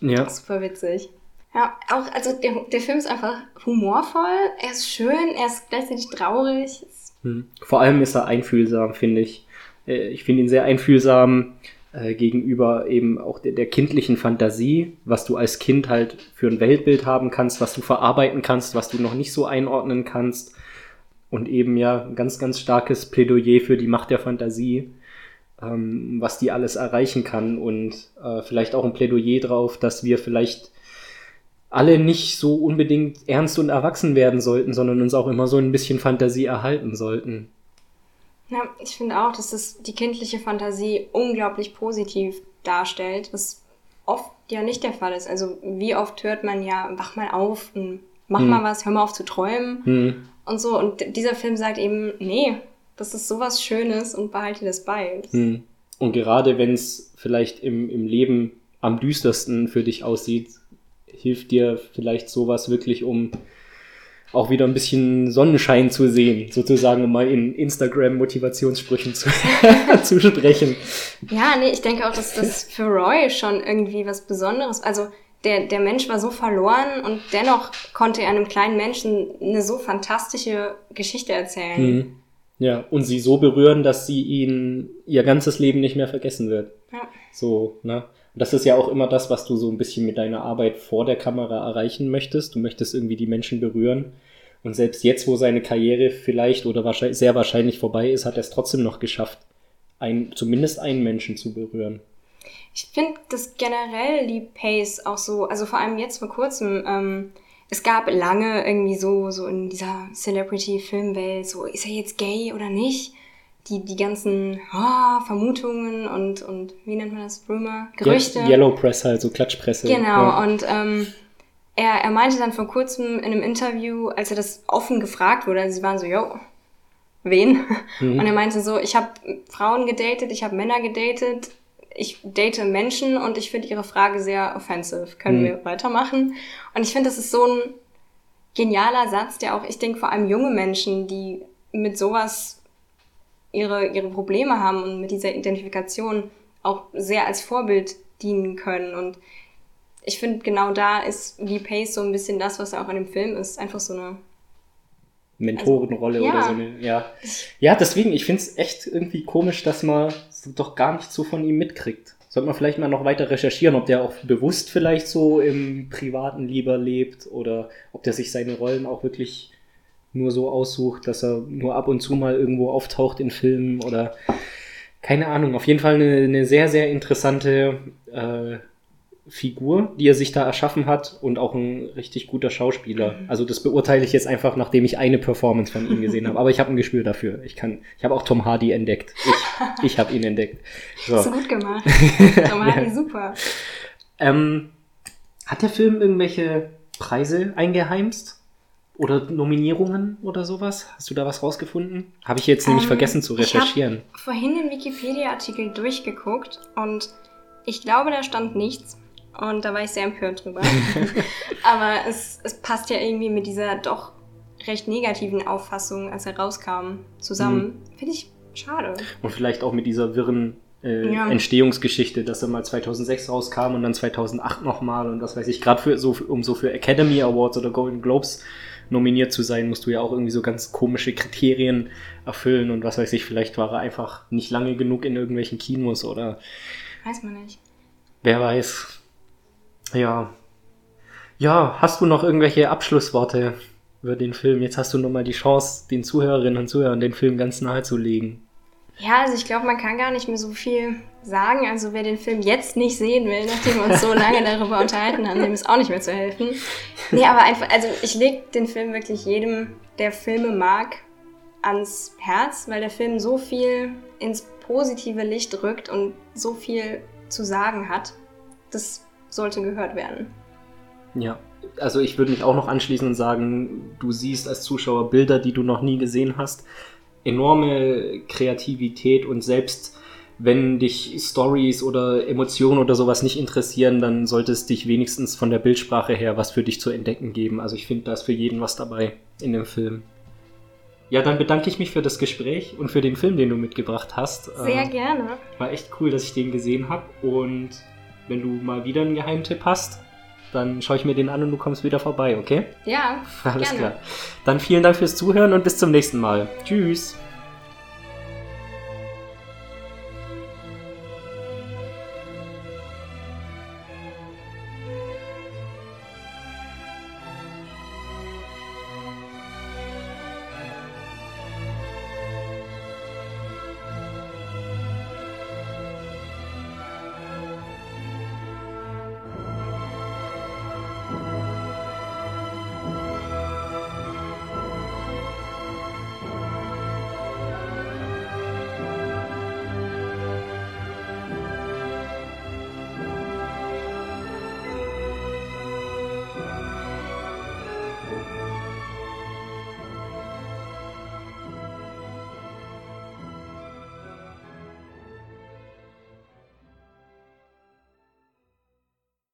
ja. super witzig. Ja, auch, also der, der Film ist einfach humorvoll, er ist schön, er ist gleichzeitig traurig. Mhm. Vor allem ist er einfühlsam, finde ich. Äh, ich finde ihn sehr einfühlsam äh, gegenüber eben auch der, der, kindlichen Fantasie, was du als Kind halt für ein Weltbild haben kannst, was du verarbeiten kannst, was du noch nicht so einordnen kannst. Und eben ja ein ganz, ganz starkes Plädoyer für die Macht der Fantasie, ähm, was die alles erreichen kann. Und äh, vielleicht auch ein Plädoyer drauf, dass wir vielleicht alle nicht so unbedingt ernst und erwachsen werden sollten, sondern uns auch immer so ein bisschen Fantasie erhalten sollten. Ja, ich finde auch, dass das die kindliche Fantasie unglaublich positiv darstellt, was oft ja nicht der Fall ist. Also wie oft hört man ja, wach mal auf und mach hm. mal was, hör mal auf zu träumen hm. und so. Und dieser Film sagt eben, nee, das ist sowas Schönes und behalte das bei. Hm. Und gerade wenn es vielleicht im, im Leben am düstersten für dich aussieht, hilft dir vielleicht sowas wirklich, um auch wieder ein bisschen Sonnenschein zu sehen, sozusagen, um mal in Instagram-Motivationssprüchen zu, zu sprechen. Ja, nee, ich denke auch, dass das für Roy schon irgendwie was Besonderes, also der, der Mensch war so verloren und dennoch konnte er einem kleinen Menschen eine so fantastische Geschichte erzählen. Mhm. Ja, und sie so berühren, dass sie ihn ihr ganzes Leben nicht mehr vergessen wird. Ja. So, ne? Und das ist ja auch immer das, was du so ein bisschen mit deiner Arbeit vor der Kamera erreichen möchtest. Du möchtest irgendwie die Menschen berühren. Und selbst jetzt, wo seine Karriere vielleicht oder wahrscheinlich, sehr wahrscheinlich vorbei ist, hat er es trotzdem noch geschafft, ein, zumindest einen Menschen zu berühren. Ich finde das generell die Pace auch so, also vor allem jetzt vor kurzem, ähm, es gab lange irgendwie so, so in dieser Celebrity-Filmwelt, so ist er jetzt gay oder nicht? die, die ganzen oh, Vermutungen und, und wie nennt man das? Rumor? Gerüchte. Yellow Press halt, so Klatschpresse. Genau, ja. und ähm, er, er meinte dann vor kurzem in einem Interview, als er das offen gefragt wurde, also sie waren so, yo, wen? Mhm. Und er meinte so, ich habe Frauen gedatet, ich habe Männer gedatet, ich date Menschen und ich finde ihre Frage sehr offensive. Können mhm. wir weitermachen? Und ich finde, das ist so ein genialer Satz, der auch, ich denke, vor allem junge Menschen, die mit sowas ihre, ihre Probleme haben und mit dieser Identifikation auch sehr als Vorbild dienen können. Und ich finde, genau da ist Lee Pace so ein bisschen das, was er auch in dem Film ist. Einfach so eine Mentorenrolle also, ja. oder so eine, ja. Ja, deswegen, ich finde es echt irgendwie komisch, dass man doch gar nicht so von ihm mitkriegt. Sollte man vielleicht mal noch weiter recherchieren, ob der auch bewusst vielleicht so im Privaten lieber lebt oder ob der sich seine Rollen auch wirklich nur so aussucht, dass er nur ab und zu mal irgendwo auftaucht in Filmen oder keine Ahnung, auf jeden Fall eine, eine sehr, sehr interessante äh, Figur, die er sich da erschaffen hat und auch ein richtig guter Schauspieler. Mhm. Also das beurteile ich jetzt einfach, nachdem ich eine Performance von ihm gesehen habe. Aber ich habe ein Gespür dafür. Ich kann, ich habe auch Tom Hardy entdeckt. Ich, ich habe ihn entdeckt. So. Hast du gut gemacht. Tom Hardy, ja. super. Ähm, hat der Film irgendwelche Preise eingeheimst? Oder Nominierungen oder sowas? Hast du da was rausgefunden? Habe ich jetzt nämlich ähm, vergessen zu recherchieren. Ich habe vorhin den Wikipedia-Artikel durchgeguckt und ich glaube, da stand nichts. Und da war ich sehr empört drüber. Aber es, es passt ja irgendwie mit dieser doch recht negativen Auffassung, als er rauskam, zusammen. Mhm. Finde ich schade. Und vielleicht auch mit dieser wirren äh, ja. Entstehungsgeschichte, dass er mal 2006 rauskam und dann 2008 nochmal und das weiß ich, gerade für so, um so für Academy Awards oder Golden Globes nominiert zu sein, musst du ja auch irgendwie so ganz komische Kriterien erfüllen und was weiß ich, vielleicht war er einfach nicht lange genug in irgendwelchen Kinos oder. Weiß man nicht. Wer weiß. Ja. Ja, hast du noch irgendwelche Abschlussworte über den Film? Jetzt hast du nochmal die Chance, den Zuhörerinnen und Zuhörern den Film ganz nahe zu legen. Ja, also ich glaube, man kann gar nicht mehr so viel sagen. Also wer den Film jetzt nicht sehen will, nachdem wir uns so lange darüber unterhalten haben, dem ist auch nicht mehr zu helfen. Nee, aber einfach, also ich lege den Film wirklich jedem, der Filme mag, ans Herz, weil der Film so viel ins positive Licht rückt und so viel zu sagen hat. Das sollte gehört werden. Ja, also ich würde mich auch noch anschließen und sagen, du siehst als Zuschauer Bilder, die du noch nie gesehen hast, enorme Kreativität und selbst wenn dich Stories oder Emotionen oder sowas nicht interessieren, dann sollte es dich wenigstens von der Bildsprache her was für dich zu entdecken geben. Also ich finde, da ist für jeden was dabei in dem Film. Ja, dann bedanke ich mich für das Gespräch und für den Film, den du mitgebracht hast. Sehr äh, gerne. War echt cool, dass ich den gesehen habe und wenn du mal wieder einen Geheimtipp hast, dann schaue ich mir den an und du kommst wieder vorbei, okay? Ja. Alles gerne. klar. Dann vielen Dank fürs Zuhören und bis zum nächsten Mal. Tschüss.